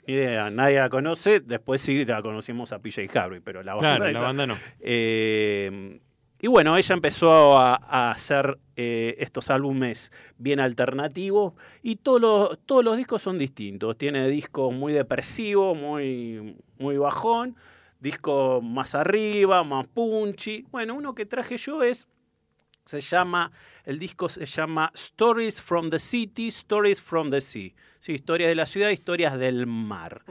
Ni idea, nadie la conoce. Después sí la conocimos a PJ Harvey, pero la banda. Claro, la esa- banda no. Eh, y bueno, ella empezó a, a hacer eh, estos álbumes bien alternativos y todos los, todos los discos son distintos. Tiene discos muy depresivos, muy, muy bajón, discos más arriba, más punchy. Bueno, uno que traje yo es se llama, el disco se llama Stories from the City, Stories from the Sea. Sí, historias de la ciudad, historias del mar.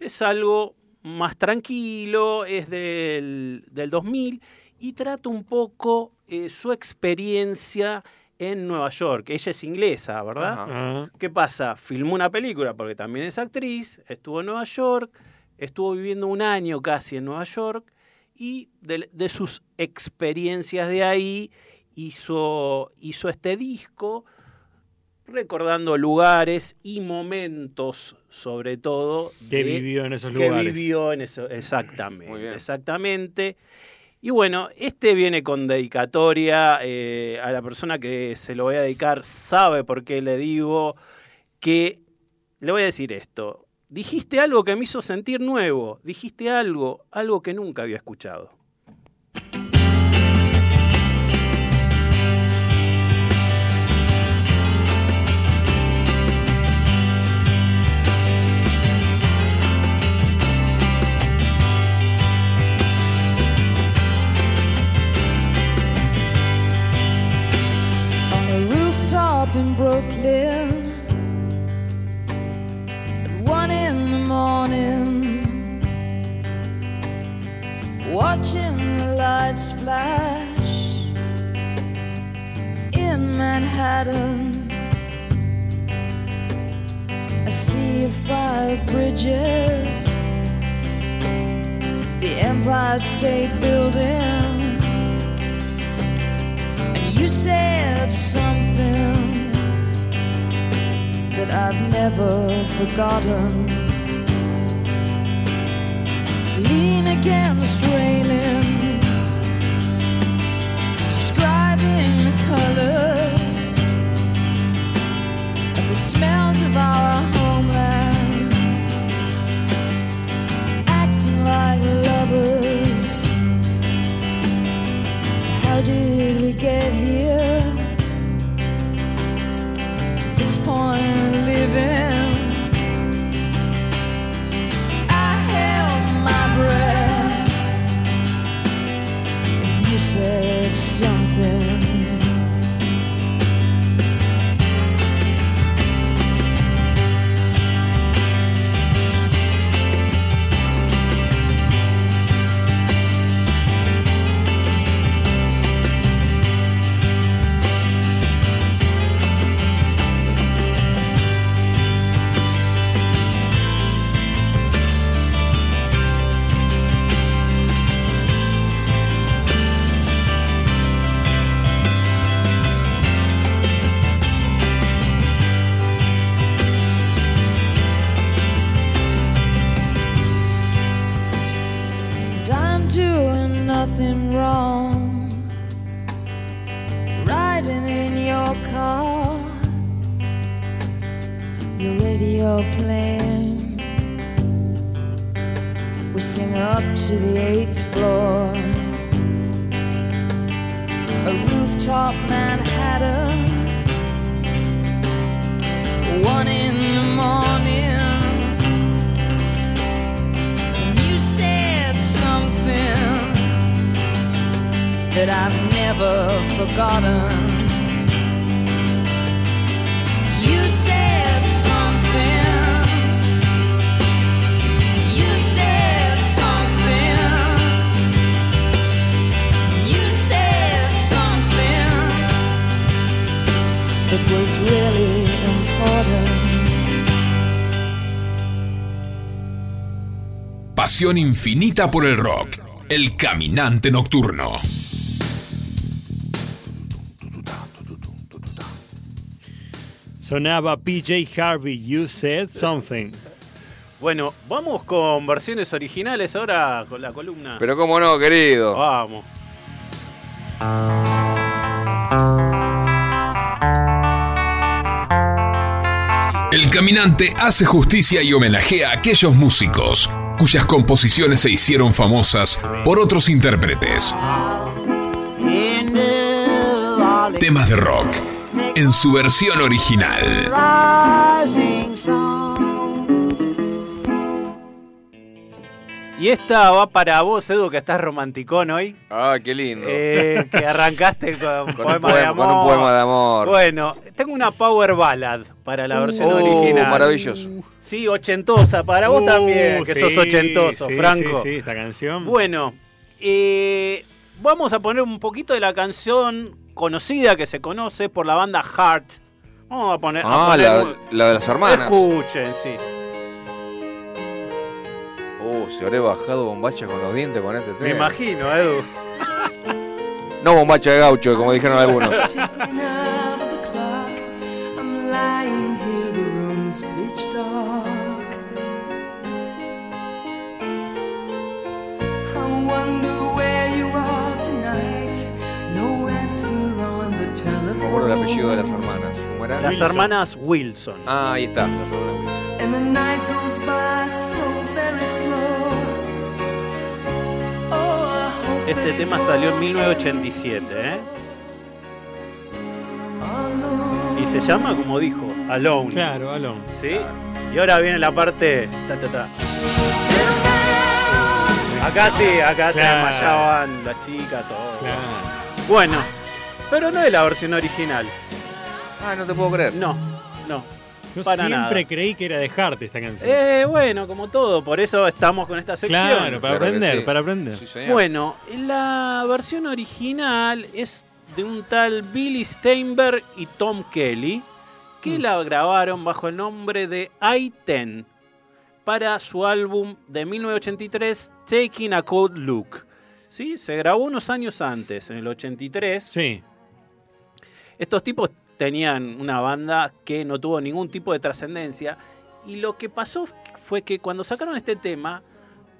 Es algo más tranquilo, es del, del 2000 y trata un poco eh, su experiencia en Nueva York. Ella es inglesa, ¿verdad? Ajá. Ah, ¿Qué pasa? Filmó una película porque también es actriz, estuvo en Nueva York, estuvo viviendo un año casi en Nueva York y de, de sus experiencias de ahí hizo, hizo este disco recordando lugares y momentos sobre todo que de- vivió en esos que lugares. vivió en eso exactamente Muy bien. exactamente y bueno este viene con dedicatoria eh, a la persona que se lo voy a dedicar sabe por qué le digo que le voy a decir esto dijiste algo que me hizo sentir nuevo dijiste algo algo que nunca había escuchado watching the lights flash in Manhattan. I see five bridges, the Empire State Building. And you said something that I've never forgotten. Lean against railings, describing the colors and the smells of our homelands, acting like lovers. How did we get here to this point of living? breath. You said something. To the eighth floor. A rooftop Manhattan. One in the morning. And you said something that I've never forgotten. Pasión infinita por el rock. El caminante nocturno. Sonaba PJ Harvey, You Said Something. Bueno, vamos con versiones originales ahora con la columna. Pero cómo no, querido. Vamos. El caminante hace justicia y homenajea a aquellos músicos cuyas composiciones se hicieron famosas por otros intérpretes. Temas de rock en su versión original. Y esta va para vos, Edu, que estás romanticón hoy. Ah, qué lindo. eh, que arrancaste con, <laughs> Con un poema de amor. con un poema de amor. Bueno, tengo una power ballad para la versión Oh, original. maravilloso. Sí, ochentosa. Para vos Uh, también, que sí, sos ochentoso, sí, Franco. Sí, sí, esta canción. Bueno, eh, vamos a poner un poquito de la canción conocida que se conoce por la banda Heart. Vamos a poner. a Ah, poner la, un- la de las hermanas. Escuchen, sí. Oh, se habré bajado bombacha con los dientes con este Me tema. imagino, Edu. <laughs> No bombacha de gaucho, como dijeron algunos. <laughs> Me acuerdo el apellido de las hermanas. Las Wilson. hermanas Wilson. Ah, ahí está. Las hermanas Wilson. Oh, Este tema salió en won't 1987, ¿eh? alone. Y se llama, como dijo, Alone. Claro, Alon. ¿Sí? Y ahora viene la parte. ta, ta, ta. Acá sí, acá se desmayaban las chicas, todo. Claro. Bueno, pero no es la versión original. Ah, no te puedo creer. No, no. Yo Para siempre nada. creí que era de Hart esta canción. Eh, bueno, como todo, por eso estamos con esta sección. claro, para Claro aprender, sí. para aprender. Sí. Bueno, la versión original es de un tal Billy Steinberg y Tom Kelly, que la grabaron bajo el nombre de I-10 para su álbum de 1983, Taking a Cold Look. ¿Sí? Se grabó unos años antes, en el 83. Sí. Estos tipos tenían una banda que no tuvo ningún tipo de trascendencia y lo que pasó fue que cuando sacaron este tema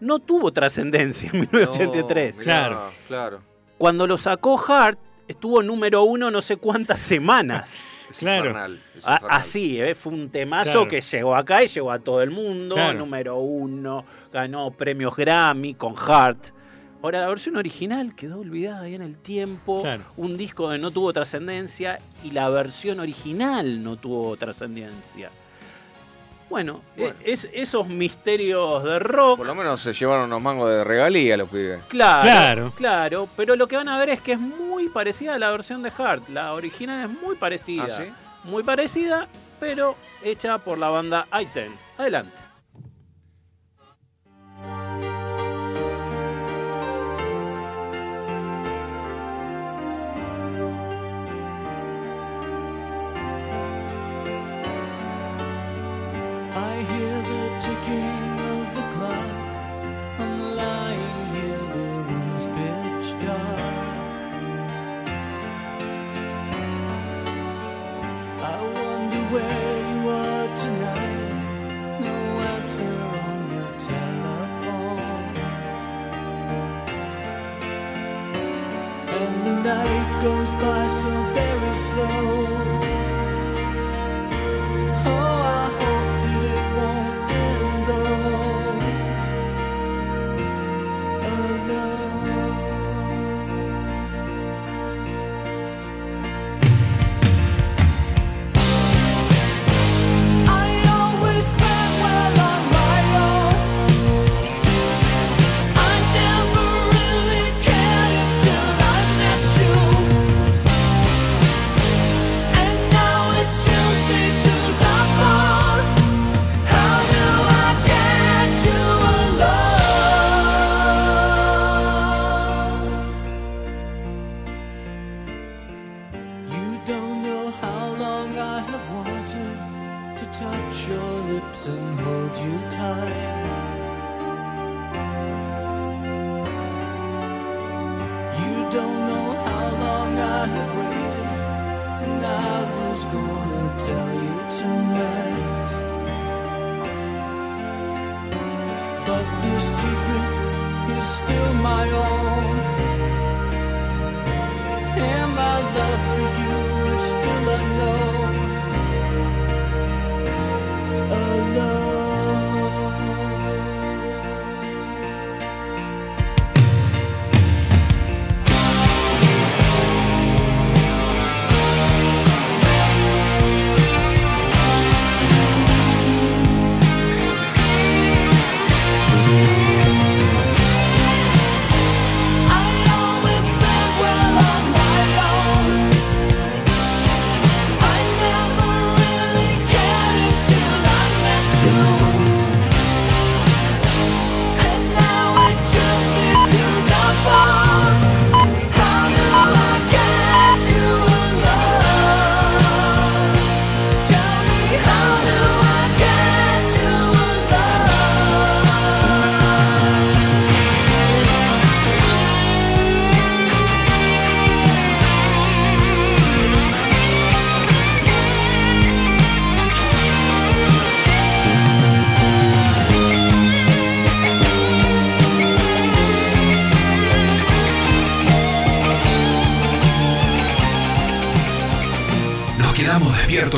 no tuvo trascendencia en 1983. No, mirá, Claro. Claro. Cuando lo sacó Hart estuvo número uno no sé cuántas semanas. <laughs> Es Claro. infernal. es A- infernal. así, ¿eh? fue un temazo Claro. que llegó acá y llegó a todo el mundo. Claro. Número uno, ganó premios Grammy con Hart. Ahora, la versión original quedó olvidada ahí en el tiempo. Claro. Un disco que no tuvo trascendencia y la versión original no tuvo trascendencia. Bueno, Bueno. e- es, esos misterios de rock. Por lo menos se llevaron unos mangos de regalía los pibes. Claro, Claro. claro, pero lo que van a ver es que es muy parecida a la versión de Hart. La original es muy parecida. ¿Ah, sí? Muy parecida, pero hecha por la banda I-10. Adelante. Hear the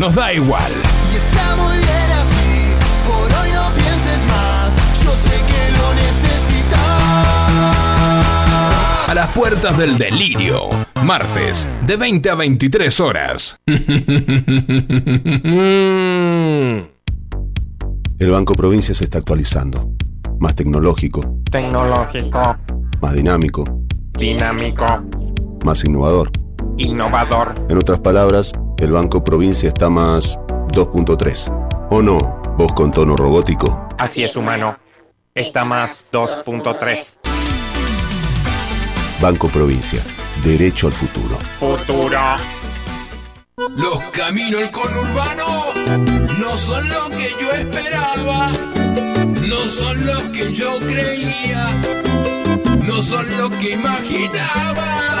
Nos da igual. Y está muy bien así, por hoy no pienses más. Yo sé que lo necesitas. A las puertas del delirio, martes, de 20 a 23 horas. <laughs> El Banco Provincia se está actualizando. Más tecnológico, Tecnológico, más dinámico, dinámico, más innovador. innovador. En otras palabras, el Banco Provincia está más 2.3. ¿O no? Vos con tono robótico. Así es, humano. Está más 2.3. Banco Provincia. Derecho al futuro. Futuro. Los caminos del conurbano no son lo que yo esperaba, no son lo que yo creía, no son lo que imaginaba.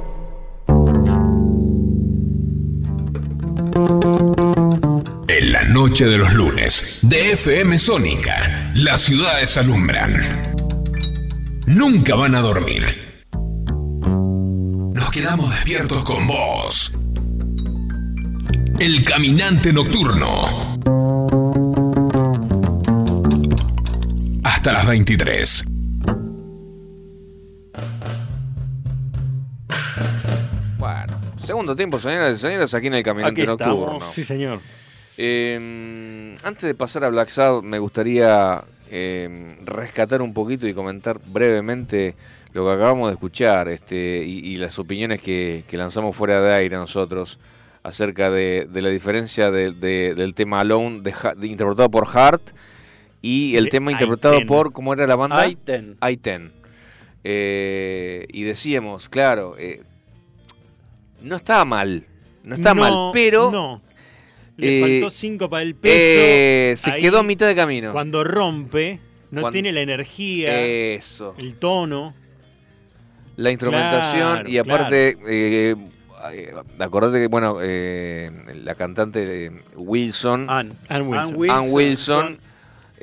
Noche de los lunes, de FM Sónica, las ciudades alumbran. Nunca van a dormir. Nos quedamos despiertos con vos. El caminante nocturno. Hasta las 23. Bueno, segundo tiempo, señoras y señores, aquí en el Caminante Aquí estamos. Nocturno. Sí, señor. Eh, antes de pasar a Black Sabbath, me gustaría eh, rescatar un poquito y comentar brevemente lo que acabamos de escuchar este, y, y las opiniones que, que lanzamos fuera de aire nosotros acerca de, de la diferencia de- de- del tema Alone de, interpretado por Hart y el tema interpretado por, ¿cómo era la banda? Aiten. Aiten. Eh, y decíamos, claro, eh, no estaba mal, no está No, mal, pero No. Le eh, faltó cinco para el peso. eh, se Ahí, quedó a mitad de camino. Cuando rompe, no Cuando- tiene la energía, Eso. el tono. La instrumentación Claro, y aparte, eh, eh, acordate que, bueno, eh, la cantante Wilson, Ann. Ann Wilson. Ann Wilson. Ann Wilson,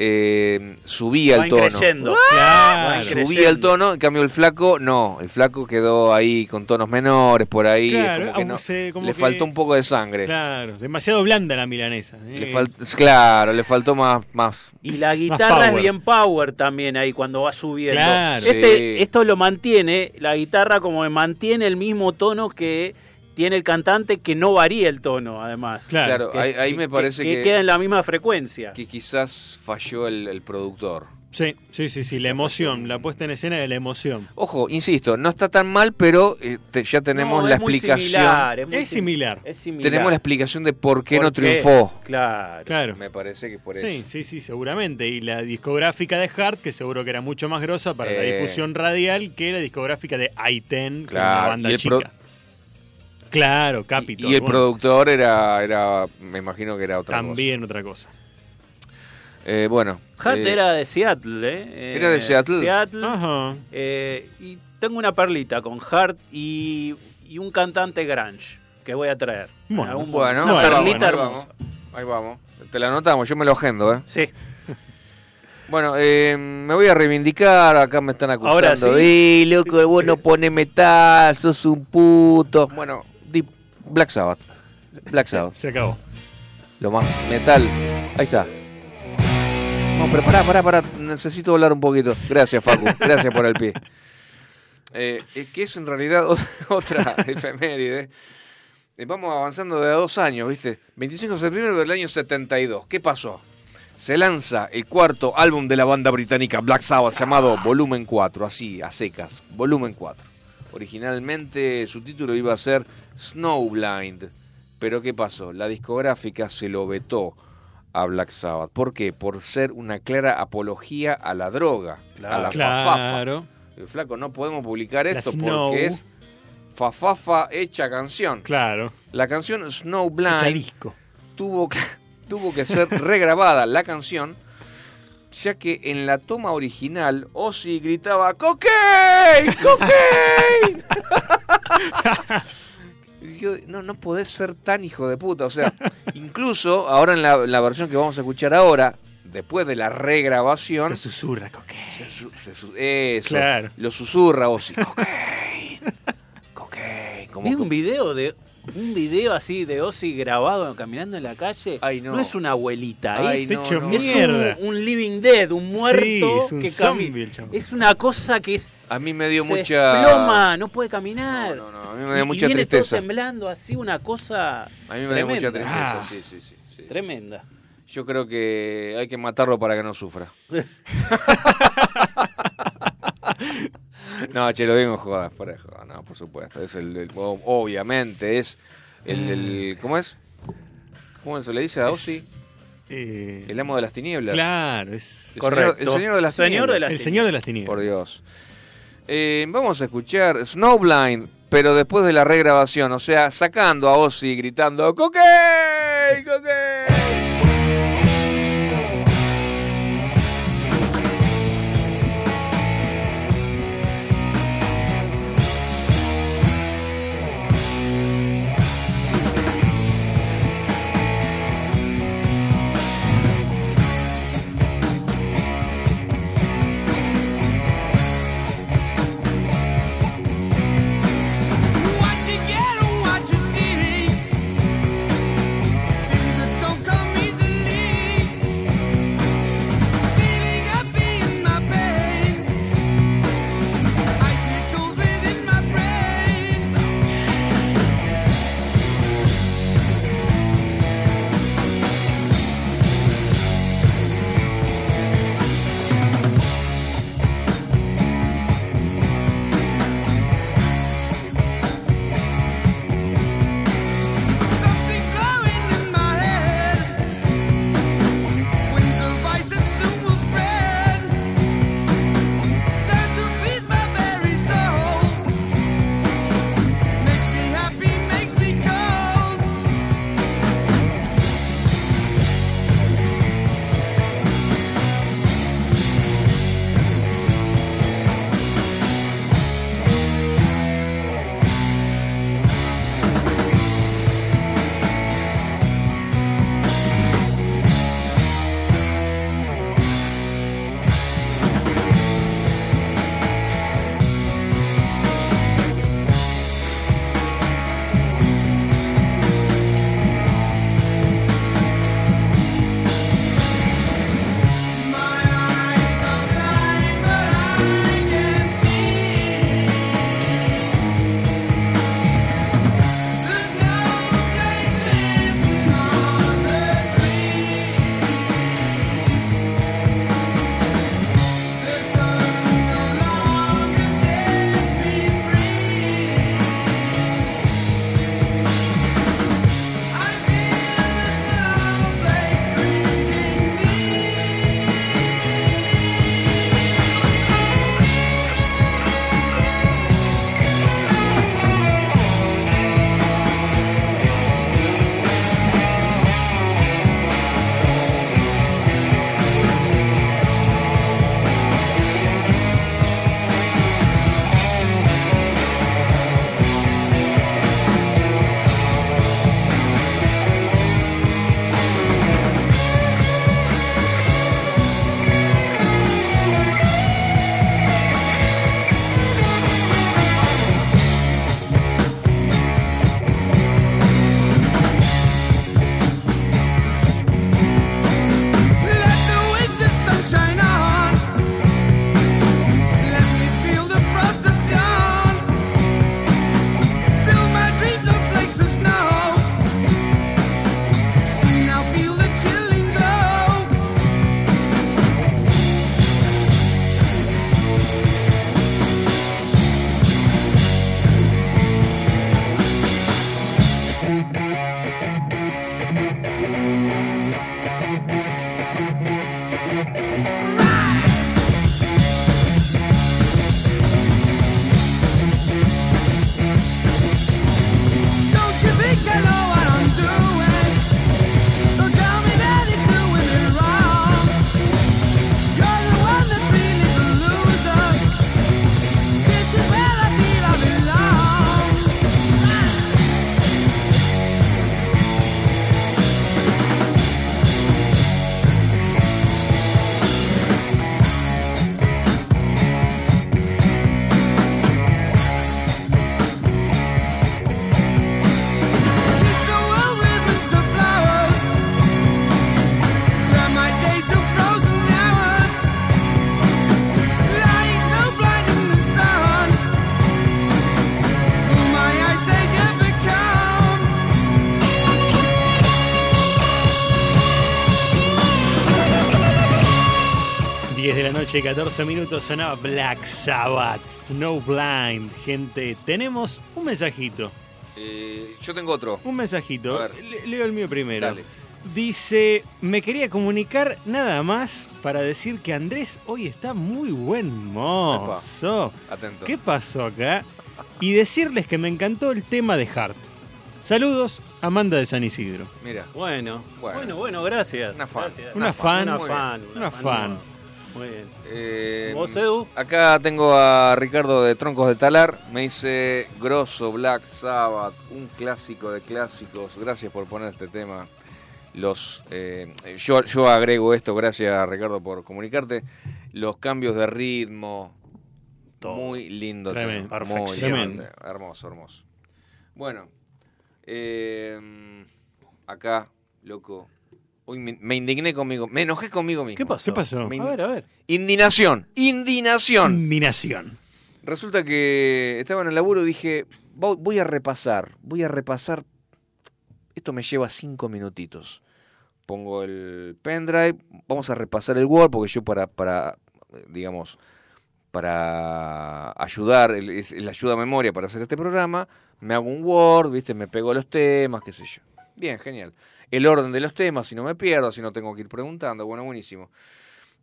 eh, subía el tono. creyendo. Claro. Subía el tono, en cambio el flaco, no, el flaco quedó ahí con tonos menores por ahí, Claro, como que no- se- como le que- faltó un poco de sangre. Claro, demasiado blanda la milanesa. Le eh. fal- claro, le faltó más, más Y la guitarra es bien power también ahí cuando va subiendo. Claro. Este, Sí. Esto lo mantiene, la guitarra como que mantiene el mismo tono que tiene el cantante, que no varía el tono además. Claro. Claro, Que- ahí, ahí me que- parece que, que, queda en la misma frecuencia. que quizás falló el, el productor. Sí, sí, sí, sí, la emoción, la puesta en escena de la emoción. Ojo, insisto, no está tan mal, pero eh, te- ya tenemos No, la es explicación. similar, es, muy Es sim- similar. es similar. Tenemos la explicación de por qué ¿Por no qué? triunfó. Claro. Claro. Me parece que por eso. Sí, sí, sí, seguramente. Y la discográfica de Hart, que seguro que era mucho más grosa para la Eh. difusión radial que la discográfica de I-10, que era Claro, una banda chica. pro- Claro, Capitol. y el bueno, productor era, era, me imagino que era otra También otra cosa. cosa. Eh, bueno. Hart eh, era de Seattle, ¿eh? Era de Eh, Seattle. Seattle. Ajá. Eh, y tengo una perlita con Hart y, y un cantante grunge que voy a traer. Bueno, algún Bueno, una ahí, perlita vamos, ahí vamos, ahí vamos. Te la anotamos, yo me lo agendo, ¿eh? Sí. <laughs> Bueno, eh, me voy a reivindicar, acá me están acusando. Ahora sí. Di, loco, vos no pones metal, sos un puto. Bueno, Black Sabbath. Black Sabbath. Se acabó. Lo más metal. Ahí está. No, pero pará, pará, pará. Necesito hablar un poquito. Gracias, Facu. <laughs> Gracias por el pie. Eh, que es en realidad ot- <laughs> otra efeméride. Eh, vamos avanzando de a dos años, ¿viste? 25 de septiembre del año 72. ¿Qué pasó? Se lanza el cuarto álbum de la banda británica Black Sabbath llamado Volumen 4, así, a secas. Volumen 4. Originalmente su título iba a ser Snowblind. Pero ¿qué pasó? La discográfica se lo vetó a Black Sabbath. ¿Por qué? Por ser una clara apología a la droga, a la fafafa. Claro. El flaco, no podemos publicar esto porque es Fafafa hecha canción. Claro. La canción Snowblind disco. tuvo que, tuvo que ser regrabada la canción, ya que en la toma original Ozzy gritaba ¡Cocaine! ¡Cocaine! <laughs> Yo, no, no podés ser tan hijo de puta. O sea, <laughs> incluso ahora en la, la versión que vamos a escuchar ahora, después de la regrabación, Lo susurra, coque. se su- se su- eso, Claro. lo susurra Ozzy. ¡Cocaine! <laughs> ¡Cocaine! Como Vi un video de un video así de Ozzy grabado caminando en la calle. Ay, no. es una abuelita, Ay, es, no, hecho no. es mierda. un, un living dead, un muerto Sí, es un que zombie. Es una cosa que es A mí me dio se mucha... desploma, no puede caminar. No, no, no, a mí me dio Y- mucha y viene tristeza. todo temblando así, una cosa A mí me da mucha tristeza, Ah. sí, sí, sí, sí. tremenda. Yo creo que hay que matarlo para que no sufra. <laughs> no, che, lo digo en joda, fuera de joda, no, por supuesto. Es el, el- obviamente, es el, el- ¿cómo es? ¿Cómo se le dice a Ozzy? Eh, El amo de las tinieblas. claro, es El señor, el señor de las Señor tinieblas. de las el señor de las tinieblas. Por Dios. Eh, vamos a escuchar Snowblind, pero después de la regrabación, o sea, sacando a Ozzy gritando ¡Coque! ¡Coque! Noche, 14 minutos, sonaba Black Sabbath, Snowblind. Gente, tenemos un mensajito. Eh, yo tengo otro. Un mensajito. A ver. Le- leo el mío primero. Dale. Dice, me quería comunicar nada más para decir que Andrés hoy está muy buen mozo. Atento. ¿Qué pasó acá? Y decirles que me encantó el tema de Hart. Saludos, Amanda de San Isidro. Mira. Bueno, Bueno. bueno, bueno, gracias. Una fan. Gracias. Una fan. Una Muy fan. bien. Una fan. Muy bien. Eh, ¿Vos, Edu? Acá tengo a Ricardo de Troncos de Talar. Me dice Grosso, Black Sabbath, un clásico de clásicos. Gracias por poner este tema. Los, eh, yo, yo agrego esto, gracias Ricardo por comunicarte. Los cambios de ritmo. Muy lindo. Tremendo. tema, muy Hermoso, hermoso. Bueno, eh, acá, loco. Me, me indigné conmigo, me enojé conmigo mismo. ¿Qué pasó? ¿Qué pasó? In- A ver, a ver. Indignación, indignación. Indignación. Resulta que estaba en el laburo y dije, "Vo- voy a repasar, voy a repasar. Esto me lleva cinco minutitos. Pongo el pendrive, vamos a repasar el Word, porque yo para, para digamos, para ayudar, el- es la ayuda a memoria para hacer este programa, me hago un Word, ¿viste? Me pego los temas, qué sé yo. Bien, genial. El orden de los temas, si no me pierdo, si no tengo que ir preguntando, bueno, buenísimo.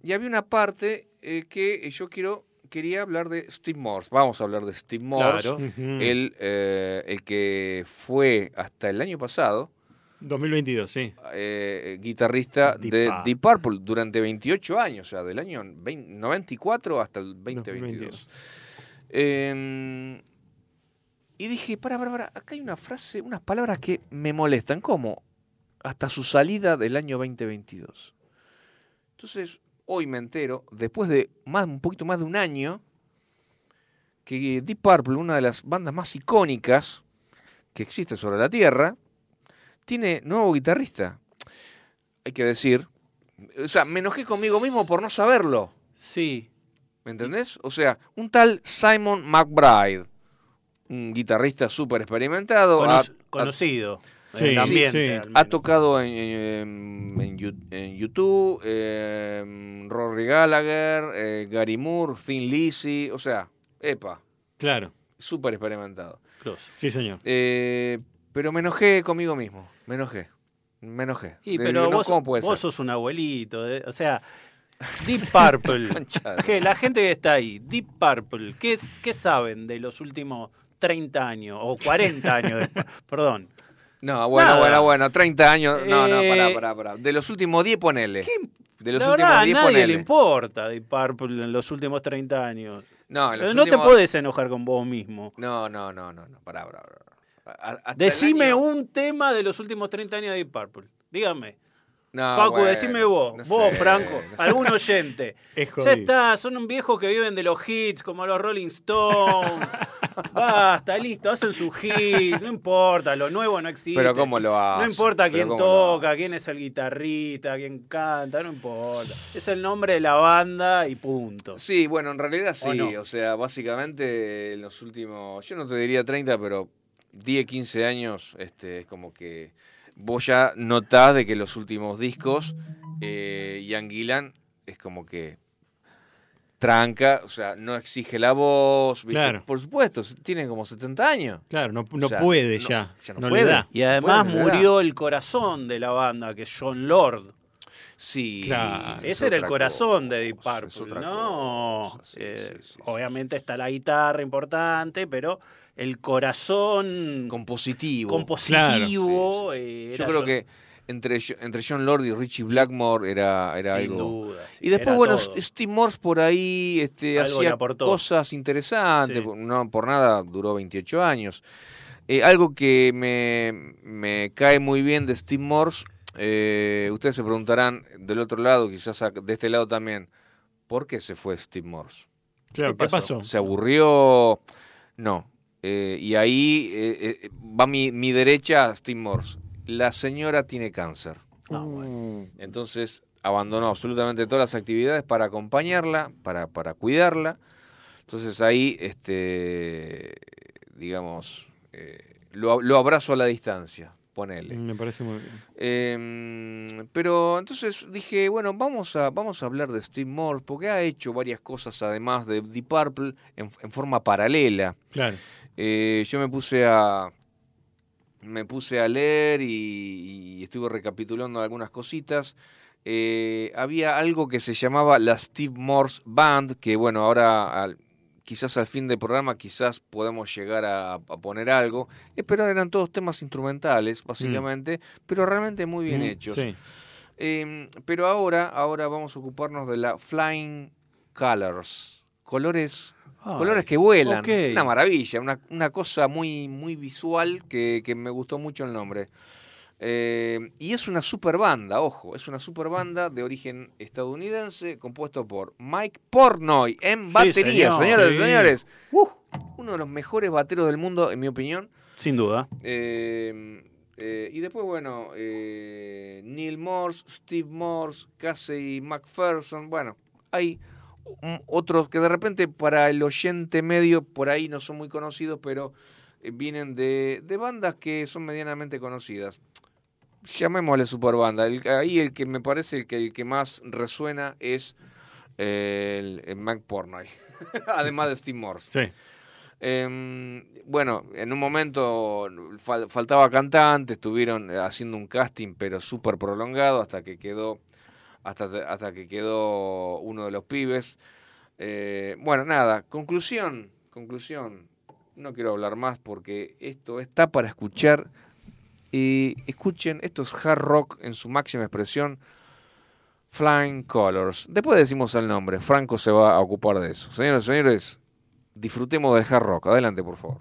Y había una parte eh, que yo quiero quería hablar de Steve Morse. Vamos a hablar de Steve Morse, Claro. El, eh, el que fue hasta el año pasado 2022, sí. eh, guitarrista Deep de. Deep Purple durante 28 años, o sea, del año 20 94 hasta el 2022. Eh, y dije, para, para, para, acá hay una frase, unas palabras que me molestan. ¿Cómo? Hasta su salida del año 2022. Entonces, hoy me entero, después de más, un poquito más de un año, que Deep Purple, una de las bandas más icónicas que existe sobre la Tierra, tiene nuevo guitarrista. Hay que decir. O sea, me enojé conmigo mismo por no saberlo. Sí. ¿Me entendés? O sea, un tal Simon McBride, un guitarrista súper experimentado, Cono- conocido. Sí, el ambiente. ha tocado en, en, en Yu- en YouTube, eh, Rory Gallagher, eh, Gary Moore, Thin Lizzy, o sea, epa, Claro. súper experimentado. Close. Sí, señor. Eh, pero me enojé conmigo mismo, me enojé, me enojé. Y pero vos, ¿cómo puede vos ser? sos un abuelito, eh, o sea, <laughs> Deep Purple. Que <laughs> la gente que está ahí, Deep Purple, ¿qué, es- qué saben de los últimos 30 años o 40 años? de- <laughs> perdón. No, bueno, Nada. bueno, bueno, 30 años. No, no, Eh, pará, pará, pará. De los últimos 10 ponele. De los la últimos verdad, a 10 nadie ponele. le importa Deep Purple en los últimos 30 años. No, en los Pero no últimos- te podés enojar con vos mismo. No, no, no, no, no, pará, pará, pará. A- hasta Decime año- un tema de los últimos 30 años de Deep Purple. Dígame. No, Facu, bueno, decime vos, no vos, sé, Franco, no algún <laughs> oyente. Es Ya está, son un viejo que viven de los hits, como los Rolling Stones. <laughs> Basta, listo, hacen su hit, no importa, lo nuevo no existe. Pero cómo lo No hacen, importa pero quién toca, quién es el guitarrista, quién canta, no importa. Es el nombre de la banda y punto. Sí, bueno, en realidad sí. ¿O no? O sea, básicamente en los últimos, yo no te diría 30, pero 10, 15 años, este, es como que vos ya notás de que los últimos discos, eh, Ian Gillan es como que tranca, o sea, no exige la voz. ¿viste? Claro. Por supuesto, tiene como 70 años. Claro, no, no O sea, puede no- ya. ya no no puede. le da. Y además murió el corazón de la banda, que es John Lord. Sí. Claro. es Ese era el corazón de Deep Purple, otra ¿no? cosa, sí, Eh, sí, sí, sí, obviamente está la guitarra importante, pero el corazón Compositivo. compositivo. Sí, sí, sí. eh, Yo creo John- que entre, entre John Lord y Richie Blackmore era, era Sin algo. duda, sí, y después, era bueno, todo. Steve Morse por ahí este, hacía cosas interesantes. Sí. No por nada duró 28 años. Eh, algo que me, me cae muy bien de Steve Morse, eh, ustedes se preguntarán del otro lado, quizás de este lado también, ¿por qué se fue Steve Morse? Claro, ¿qué pasó? ¿Se aburrió? No. Eh, y ahí eh, eh, va mi, mi derecha, Steve Morse. La señora tiene cáncer. Ah, bueno. Entonces abandonó absolutamente todas las actividades para acompañarla, para, para cuidarla. Entonces ahí, este, digamos, eh, lo, lo abrazo a la distancia. Ponele. Me parece muy bien. Eh, pero entonces dije, bueno, vamos a, vamos a hablar de Steve Morse, porque ha hecho varias cosas además de Deep Purple en, en forma paralela. Claro. Eh, yo me puse a me puse a leer y, y estuve recapitulando algunas cositas. Eh, había algo que se llamaba la Steve Morse Band, que bueno, ahora al- quizás al fin del programa quizás podemos llegar a, a poner algo, Eh, pero eran todos temas instrumentales, básicamente, pero realmente muy bien Mm, hechos. sí. Eh, pero ahora, ahora vamos a ocuparnos de la Flying Colors, colores, Ay, colores que vuelan, una maravilla, una, una cosa muy, muy visual que, que me gustó mucho el nombre. Eh, y es una super banda, ojo, es una super banda de origen estadounidense compuesto por Mike Portnoy en Sí, batería, señor. señoras y Sí. señores. Uno de los mejores bateros del mundo, en mi opinión. Sin duda. Eh, eh, y después, bueno, Neil Morse, Steve Morse, Casey McPherson, bueno, hay otros que de repente para el oyente medio por ahí no son muy conocidos, pero vienen de, de bandas que son medianamente conocidas. Llamémosle superbanda. El, ahí el que me parece el que, el que más resuena es el, el Mac Pornoy, <laughs> además de Steve Morse. Sí. Em, bueno, en un momento fal- faltaba cantante, estuvieron haciendo un casting, pero súper prolongado hasta que quedó hasta, hasta que quedó uno de los pibes. Eh, bueno, nada, conclusión, conclusión. No quiero hablar más porque esto está para escuchar. Y escuchen, esto es hard rock en su máxima expresión. Flying Colors. Después decimos el nombre. Franco se va a ocupar de eso. Señoras y señores, disfrutemos del hard rock. Adelante, por favor.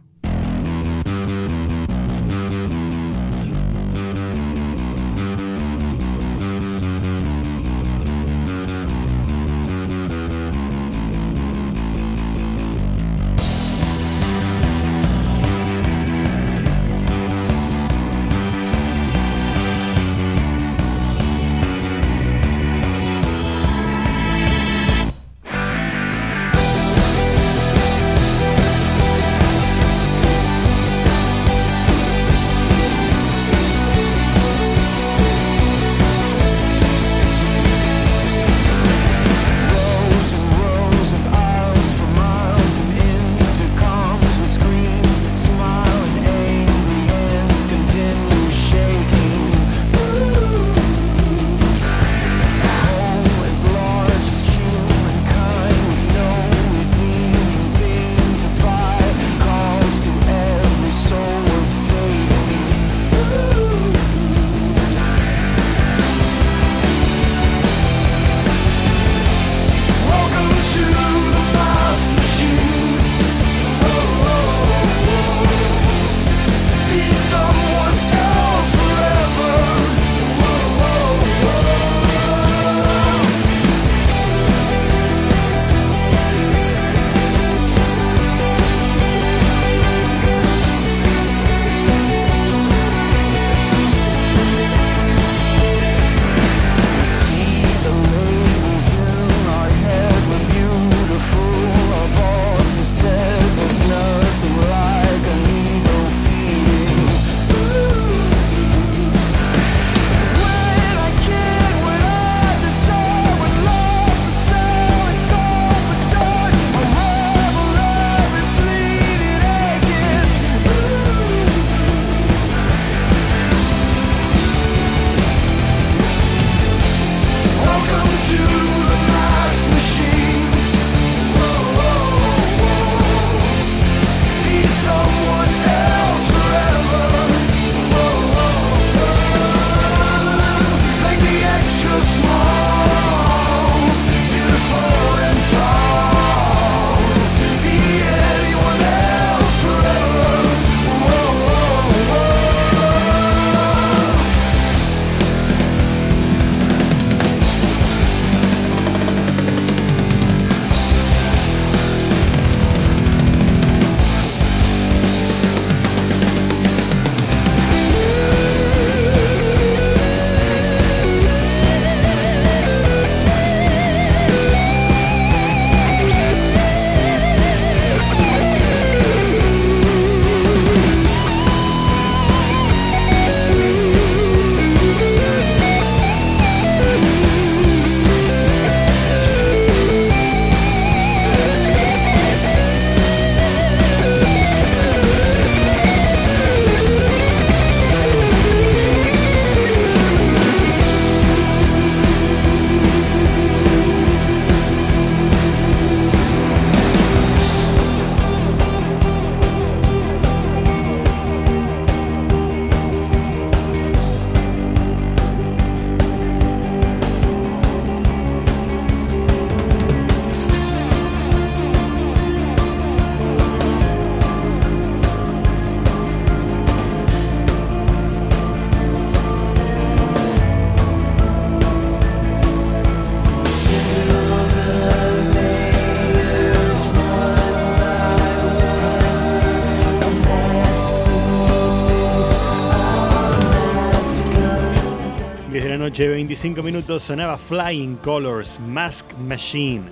Noche, 25 minutos, sonaba Flying Colors, Mask Machine.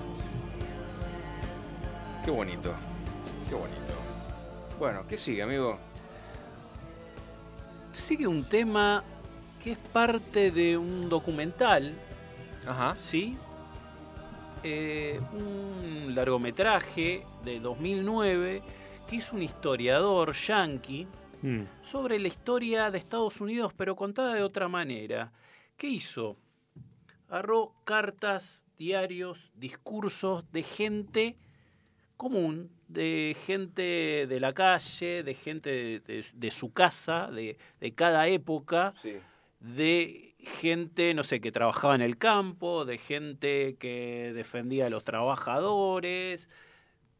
Qué bonito. Qué bonito. Bueno, ¿qué sigue, amigo? Sigue un tema que es parte de un documental, Ajá. ¿sí? Eh, un largometraje de 2009 que hizo un historiador yankee Mm, sobre la historia de Estados Unidos, pero contada de otra manera. ¿Qué hizo? Agarró cartas, diarios, discursos de gente común, de gente de la calle, de gente de, de- de su casa, de, de cada época, Sí. de gente, no sé, que trabajaba en el campo, de gente que defendía a los trabajadores,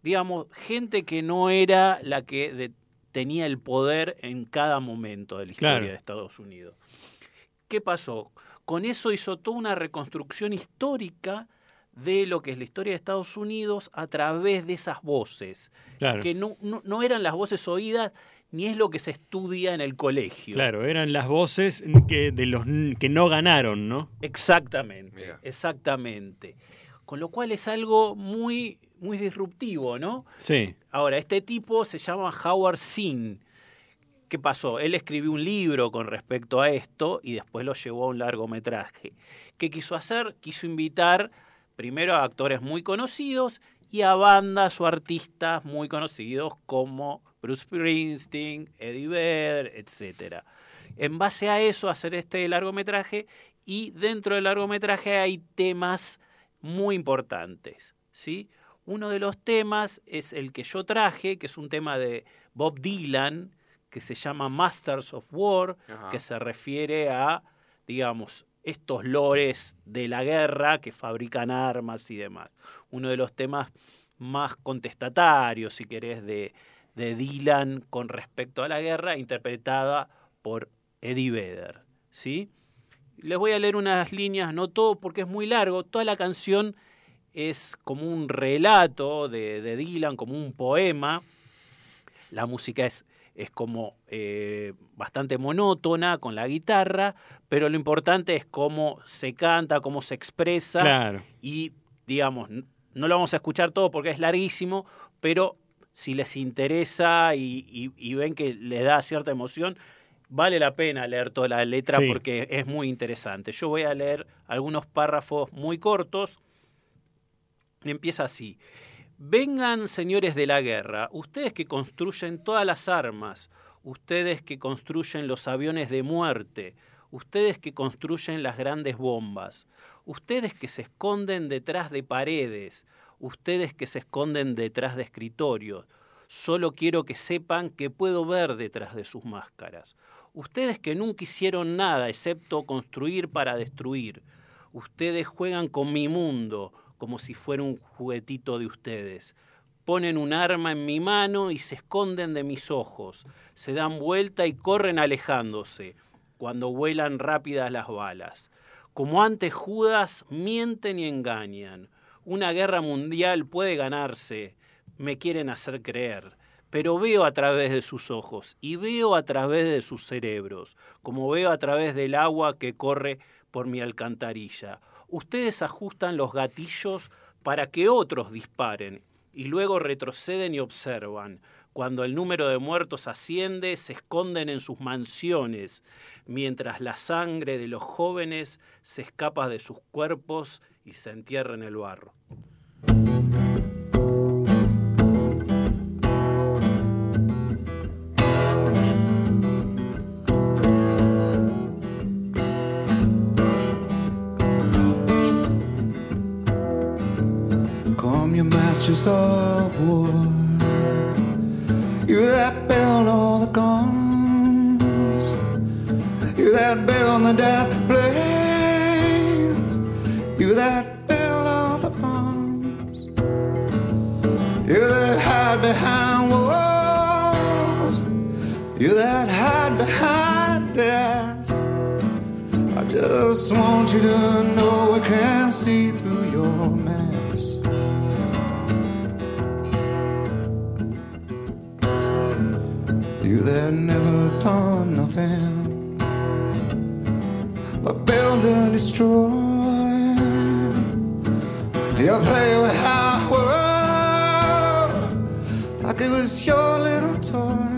digamos, gente que no era la que de- tenía el poder en cada momento de la historia Claro. de Estados Unidos. ¿Qué pasó? Con eso hizo toda una reconstrucción histórica de lo que es la historia de Estados Unidos a través de esas voces, Claro. que no, no, no eran las voces oídas ni es lo que se estudia en el colegio. Claro, eran las voces que, de los que no ganaron, ¿no? Exactamente, Mira. exactamente. Con lo cual es algo muy, muy disruptivo, ¿no? Sí. Ahora, este tipo se llama Howard Zinn. ¿Qué pasó? Él escribió un libro con respecto a esto y después lo llevó a un largometraje. ¿Qué quiso hacer? Quiso invitar primero a actores muy conocidos y a bandas o artistas muy conocidos como Bruce Springsteen, Eddie Vedder, etc. En base a eso, hacer este largometraje y dentro del largometraje hay temas muy importantes, ¿sí? Uno de los temas es el que yo traje, que es un tema de Bob Dylan, que se llama Masters of War, Ajá. que se refiere a, digamos, estos lores de la guerra que fabrican armas y demás. Uno de los temas más contestatarios, si querés, de, de Dylan con respecto a la guerra, interpretada por Eddie Vedder, ¿sí? Les voy a leer unas líneas, no todo porque es muy largo, toda la canción es como un relato de, de Dylan, como un poema. La música es, es como eh, bastante monótona con la guitarra, pero lo importante es cómo se canta, cómo se expresa Claro. y, digamos, no lo vamos a escuchar todo porque es larguísimo, pero si les interesa y, y- y ven que les da cierta emoción, vale la pena leer toda la letra Sí. porque es muy interesante. Yo voy a leer algunos párrafos muy cortos. Empieza así. Vengan, señores de la guerra, ustedes que construyen todas las armas, ustedes que construyen los aviones de muerte, ustedes que construyen las grandes bombas, ustedes que se esconden detrás de paredes, ustedes que se esconden detrás de escritorios. Solo quiero que sepan que puedo ver detrás de sus máscaras. Ustedes que nunca hicieron nada excepto construir para destruir. Ustedes juegan con mi mundo como si fuera un juguetito de ustedes. Ponen un arma en mi mano y se esconden de mis ojos. Se dan vuelta y corren alejándose cuando vuelan rápidas las balas. Como antes Judas, mienten y engañan. Una guerra mundial puede ganarse, me quieren hacer creer, pero veo a través de sus ojos y veo a través de sus cerebros, como veo a través del agua que corre por mi alcantarilla. Ustedes ajustan los gatillos para que otros disparen y luego retroceden y observan. Cuando el número de muertos asciende, se esconden en sus mansiones, mientras la sangre de los jóvenes se escapa de sus cuerpos y se entierra en el barro. You of war. You that build all the guns. You that build the death blades. You that build all the bombs. You that hide behind walls. You that hide behind desks. I just want you to know I can't see You that never done nothing but build and destroy. You play with our world like it was your little toy.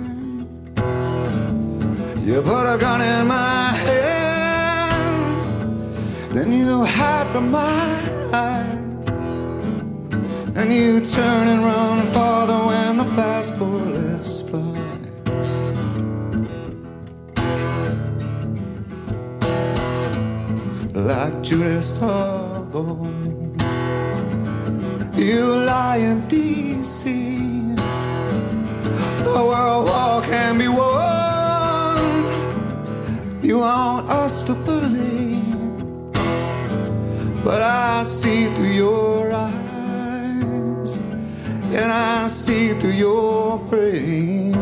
You put a gun in my hand, then you hide from my eyes, and you turn and run farther when the fast bullets Like Judas Starboard, you lie in D.C. The world war can be won. You want us to believe, but I see through your eyes, and I see through your brain,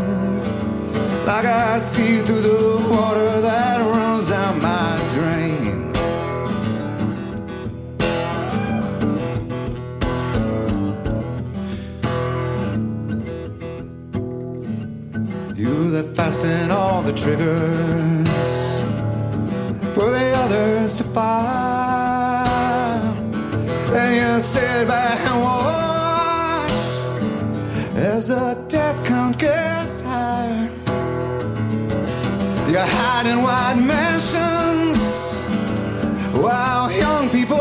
like I see through the water that runs down my drain. You that fasten all the triggers for the others to fire. Then you sit back and watch as the death count gets higher. You hide in wide mansions while young people's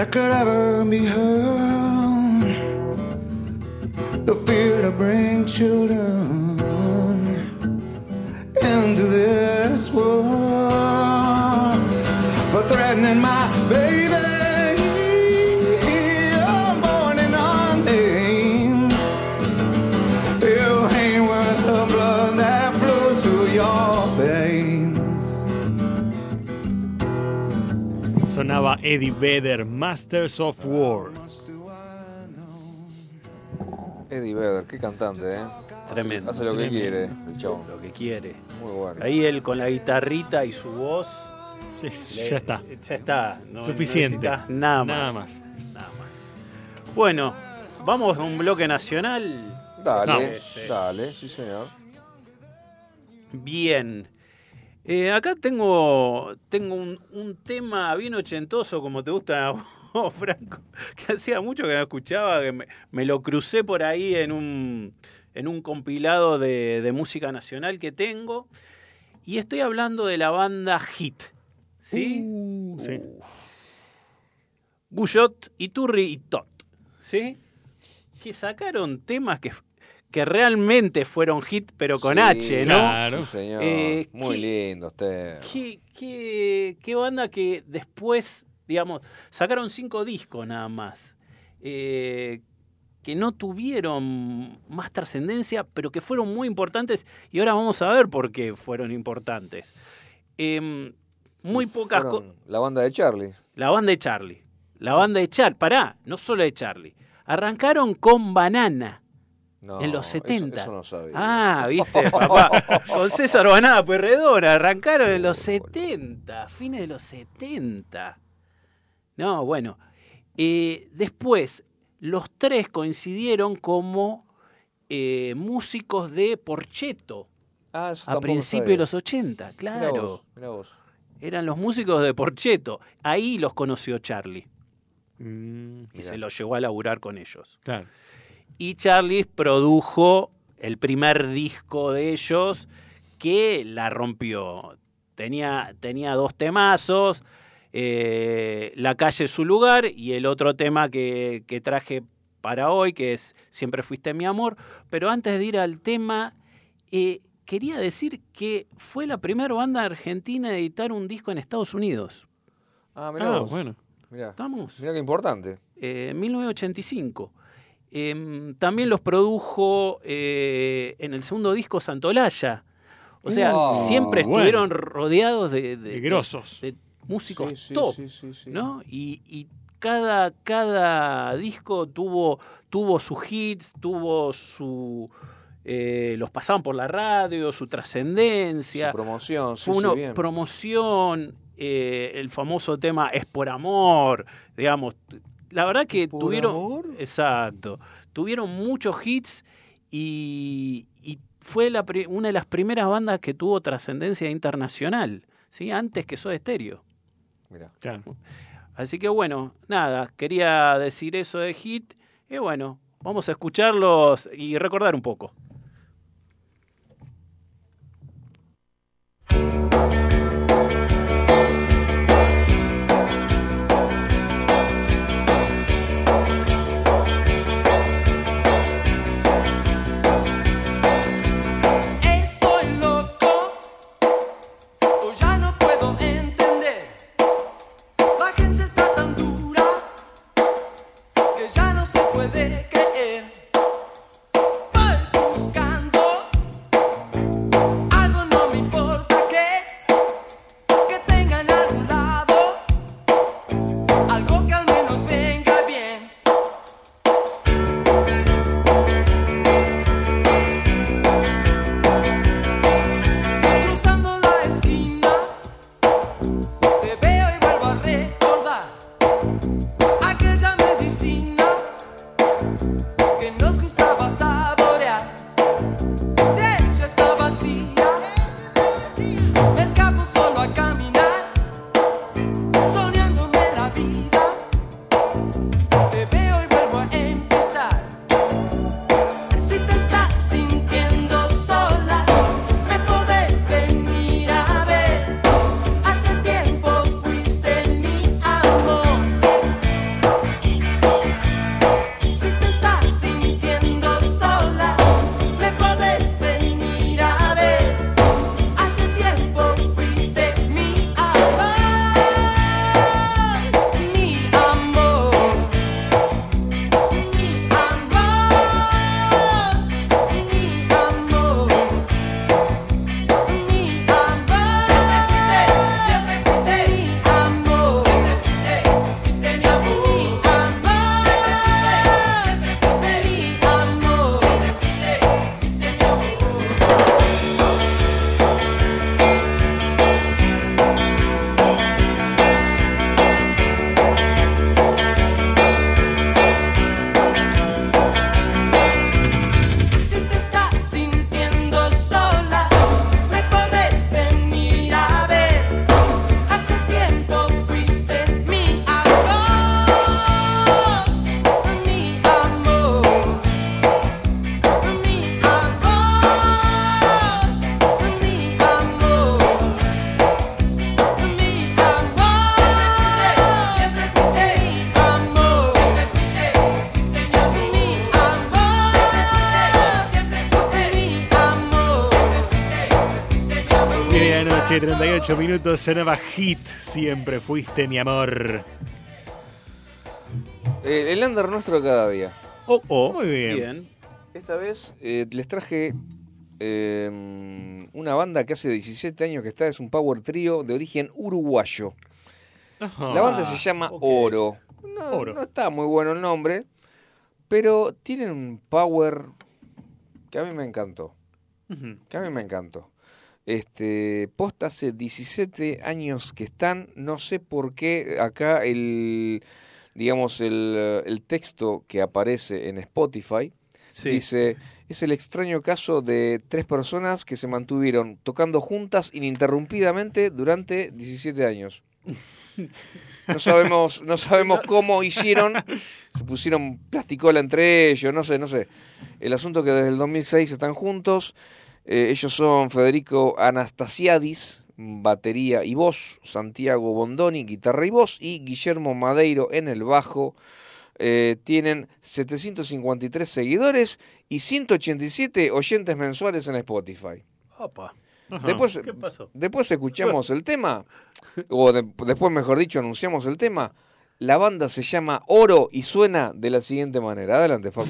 that could ever be heard. The fear to bring children into this world for threatening my baby. Sonaba Eddie Vedder, Masters of War. Eddie Vedder, qué cantante, ¿eh? Tremendo. Hace lo que quiere, el chabón. Lo que quiere. Muy bueno. Ahí él con la guitarrita y su voz. le- ya está. Ya está. No- no Suficiente. nada más. Nada más. Nada más. Bueno, vamos a un bloque nacional. Dale, Este, dale, sí señor. Bien. Eh, acá tengo, tengo un, un tema bien ochentoso, como te gusta a <laughs> vos, Franco, que hacía mucho que no escuchaba, que me, me lo crucé por ahí en un, en un compilado de, de música nacional que tengo. Y estoy hablando de la banda Hit. ¿Sí? sí. Guyot, Iturri y Tot. ¿Sí? Que sacaron temas que, que realmente fueron hit, pero con Sí, H, ¿no? Claro. Sí, señor. Eh, Muy ¿qué- lindo usted. ¿Qué, qué, qué banda que después, digamos, sacaron cinco discos nada más, eh, que no tuvieron más trascendencia, pero que fueron muy importantes, y ahora vamos a ver por qué fueron importantes. Em, muy pocas cosas. La banda de Charlie. La banda de Charlie. La banda de Charlie. Pará, no solo de Charlie. Arrancaron con Banana. No, en los eso- 70. Eso, no sabía. Ah, viste, <laughs> papá. Con César Banana Puerredora. Arrancaron en los 70. Fines de los 70. No, bueno. Eh, después, los tres coincidieron como eh, músicos de Porcheto. Ah, eso a principios sabía. de los 80, Mirá claro. vos, mirá vos. Eran los músicos de Porcheto. Ahí los conoció Charlie. Mm, Y se los llevó a laburar con ellos. claro. Y Charlie produjo el primer disco de ellos que la rompió. Tenía, tenía dos temazos, eh, La calle es su lugar y el otro tema que, que traje para hoy, que es Siempre fuiste mi amor. Pero antes de ir al tema, eh, quería decir que fue la primera banda argentina a editar un disco en Estados Unidos. Ah, mirá Ah, bueno. Mirá. ¿Estamos? Mirá qué importante. eh, en 1985. Em, también los produjo eh, en el segundo disco Santolaya. O sea, Wow. siempre Bueno. estuvieron rodeados de, de- De grosos. de músicos Sí, sí, top, sí, sí, sí. ¿no? Y, y cada, cada disco tuvo, tuvo sus hits, tuvo su, eh, los pasaban por la radio, su trascendencia. Su promoción, sí, Fue sí, una bien. promoción, eh, el famoso tema Es por amor, digamos. La verdad que por tuvieron. amor? Exacto. Tuvieron muchos hits y, y fue la una de las primeras bandas que tuvo trascendencia internacional, ¿sí? antes que Soda Stereo. Mirá. Claro. Así que bueno, nada, quería decir eso de hit. Y bueno, vamos a escucharlos y recordar un poco. Medianoche, 38 minutos, sonaba hit. Siempre fuiste mi amor. Eh, el under nuestro de cada día. Oh, oh, Muy bien. bien. Esta vez eh, les traje eh, una banda que hace 17 años que está, es un power trío de origen uruguayo. Ajá. La banda se llama. Oro. No, Oro. no está muy bueno el nombre, pero tienen un power que a mí me encantó. Que a mí me encantó. Este, posta hace 17 años que están, no sé por qué acá el, digamos, el, el texto que aparece en Spotify Sí. dice, es el extraño caso de tres personas que se mantuvieron tocando juntas ininterrumpidamente durante 17 años. No sabemos, no sabemos <laughs> cómo hicieron, se pusieron plasticola entre ellos, no sé, no sé. El asunto que desde el 2006 están juntos, eh, ellos son Federico Anastasiadis, batería y voz, Santiago Bondoni, guitarra y voz, y Guillermo Madeiro en el bajo. Eh, tienen 753 seguidores y 187 oyentes mensuales en Spotify. Opa. Después, ¿Qué pasó? después escuchamos el tema, o de- después, mejor dicho, anunciamos el tema. La banda se llama Oro y suena de la siguiente manera. Adelante, Facu.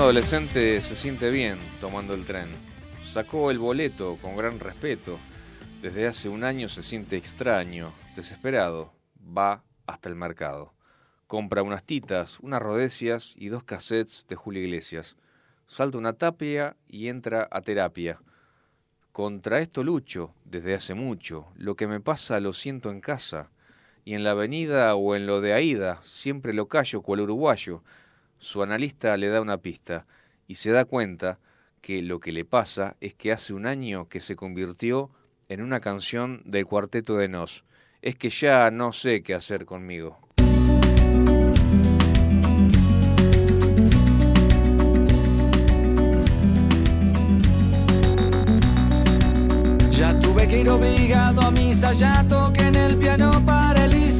Adolescente se siente bien tomando el tren. Sacó el boleto con gran respeto. Desde hace un año se siente extraño, desesperado. Va hasta el mercado. Compra unas titas, unas rodecias y dos cassettes de Julio Iglesias. Salta una tapia y entra a terapia. Contra esto lucho desde hace mucho. Lo que me pasa lo siento en casa. Y en la avenida o en lo de Aida siempre lo callo cual uruguayo. Su analista le da una pista y se da cuenta que lo que le pasa es que hace un año que se convirtió en una canción del cuarteto de Nos. Es que ya no sé qué hacer conmigo. Ya tuve que ir obligado a misa, ya toqué en el piano para Elisa,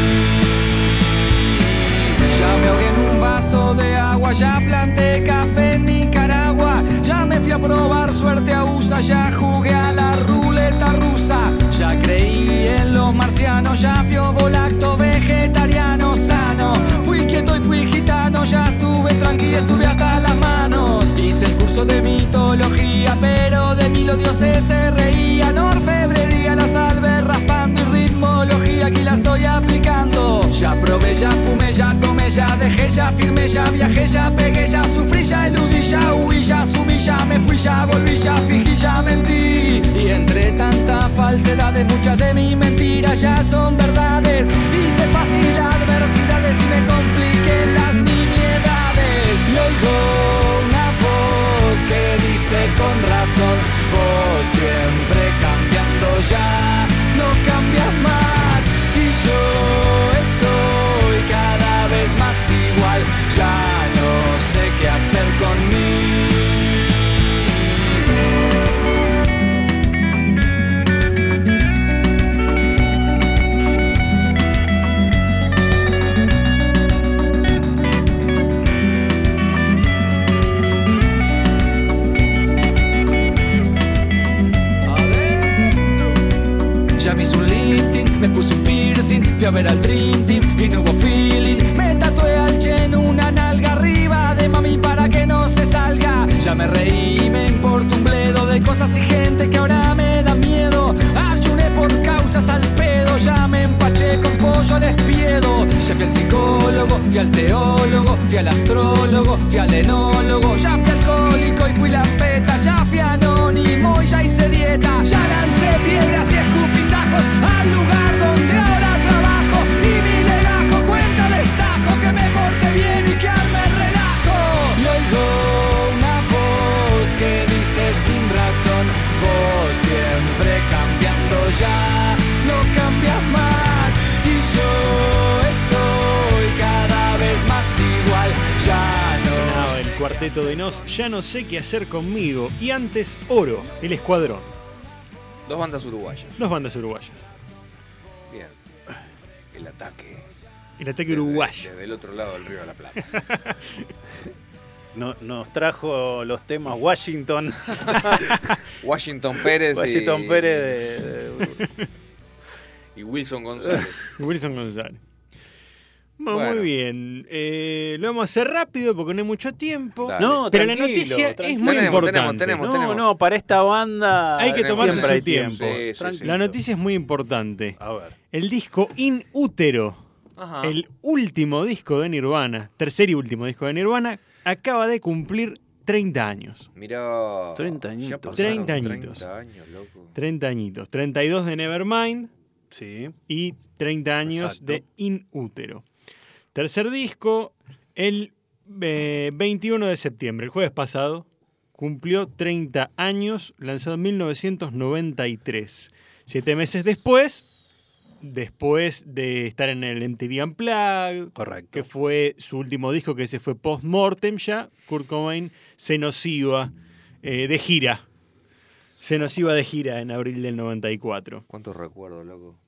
De agua, ya planté café en Nicaragua, ya me fui a probar suerte a USA, ya jugué a la ruleta rusa, ya creí en los marcianos, ya fui volacto vegetariano sano, fui quieto y fui gitano, ya estuve tranquilo, estuve hasta las manos, hice el curso de mitología, pero de mí los dioses se reían, orfebrería, la salve raspando y aquí la estoy aplicando, ya probé, ya fumé, ya tomé, ya dejé, ya firmé, ya viajé, ya pegué, ya sufrí, ya eludí, ya huí, ya sumí, ya me fui, ya volví, ya fingí, ya mentí. Y entre tanta falsedad, muchas de mis mentiras ya son verdades. Hice fácil adversidades y me compliqué las nimiedades. Y oigo una voz que dice con razón, vos siempre cambiando ya, fui a ver al Dream Team y no hubo feeling. Me tatué al Chen una nalga arriba de mami para que no se salga. Ya me reí, me importa un bledo de cosas y gente que ahora me da miedo. Ayuné por causas al pedo, ya me empaché con pollo al espiedo. Ya fui al psicólogo, fui al teólogo, fui al astrólogo, fui al enólogo. Ya fui alcohólico y fui la peta, ya fui anónimo y ya hice dieta. Cuarteto de Nos, ya no sé qué hacer conmigo. Y antes, Oro, el escuadrón. Dos bandas uruguayas. Dos bandas uruguayas. Bien. El ataque. El ataque uruguayo. Desde el otro lado del río de la Plata. <laughs> No- nos trajo los temas Washington. <laughs> Washington Pérez y- Washington Pérez de- de- <laughs> y Wilson González. Wilson González. Bueno, Bueno. Muy bien. Eh, lo vamos a hacer rápido porque no hay mucho tiempo. Dale. No, pero la tranquilo, noticia es tranquilo. muy Tenemos, importante. tenemos, no, tenemos. no, para esta banda Hay que tomarse siempre su tiempo. Sí, sí, sí. La noticia es muy importante. A ver. El disco In Útero, Ajá. el último disco de Nirvana, tercer y último disco de Nirvana, acaba de cumplir 30 años. Mirá. 30 ya añitos. pasaron 30 añitos. 30 años, loco. 30 añitos. 32 de Nevermind Sí. y 30 años Exacto. de In Útero. Tercer disco, el eh, 21 de septiembre, el jueves pasado, cumplió 30 años, lanzado en 1993. Siete meses después, después de estar en el MTV Unplugged, Correcto. que fue su último disco, que ese fue post-mortem ya, Kurt Cobain se nos iba eh, de gira. Se nos iba de gira en abril del 94. ¿Cuántos recuerdos, loco?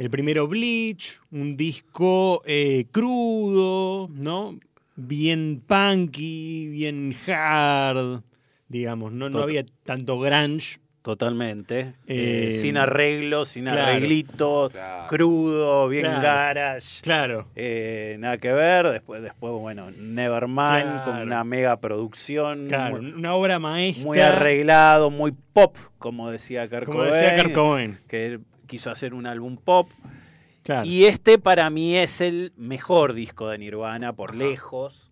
El primero Bleach, un disco eh, crudo, ¿no? Bien punky, bien hard, digamos, no, no había tanto grunge. Totalmente. Eh, Eh, sin arreglos, sin claro. Claro. crudo, bien Claro. garage. Claro. Eh, nada que ver. Después, después bueno, Nevermind Claro. con una mega producción. Claro, muy, una obra maestra. muy arreglado, muy pop, como decía Kurt Como decía Kurt Cobain. Que quiso hacer un álbum pop. Claro. Y este para mí es el mejor disco de Nirvana, por lejos,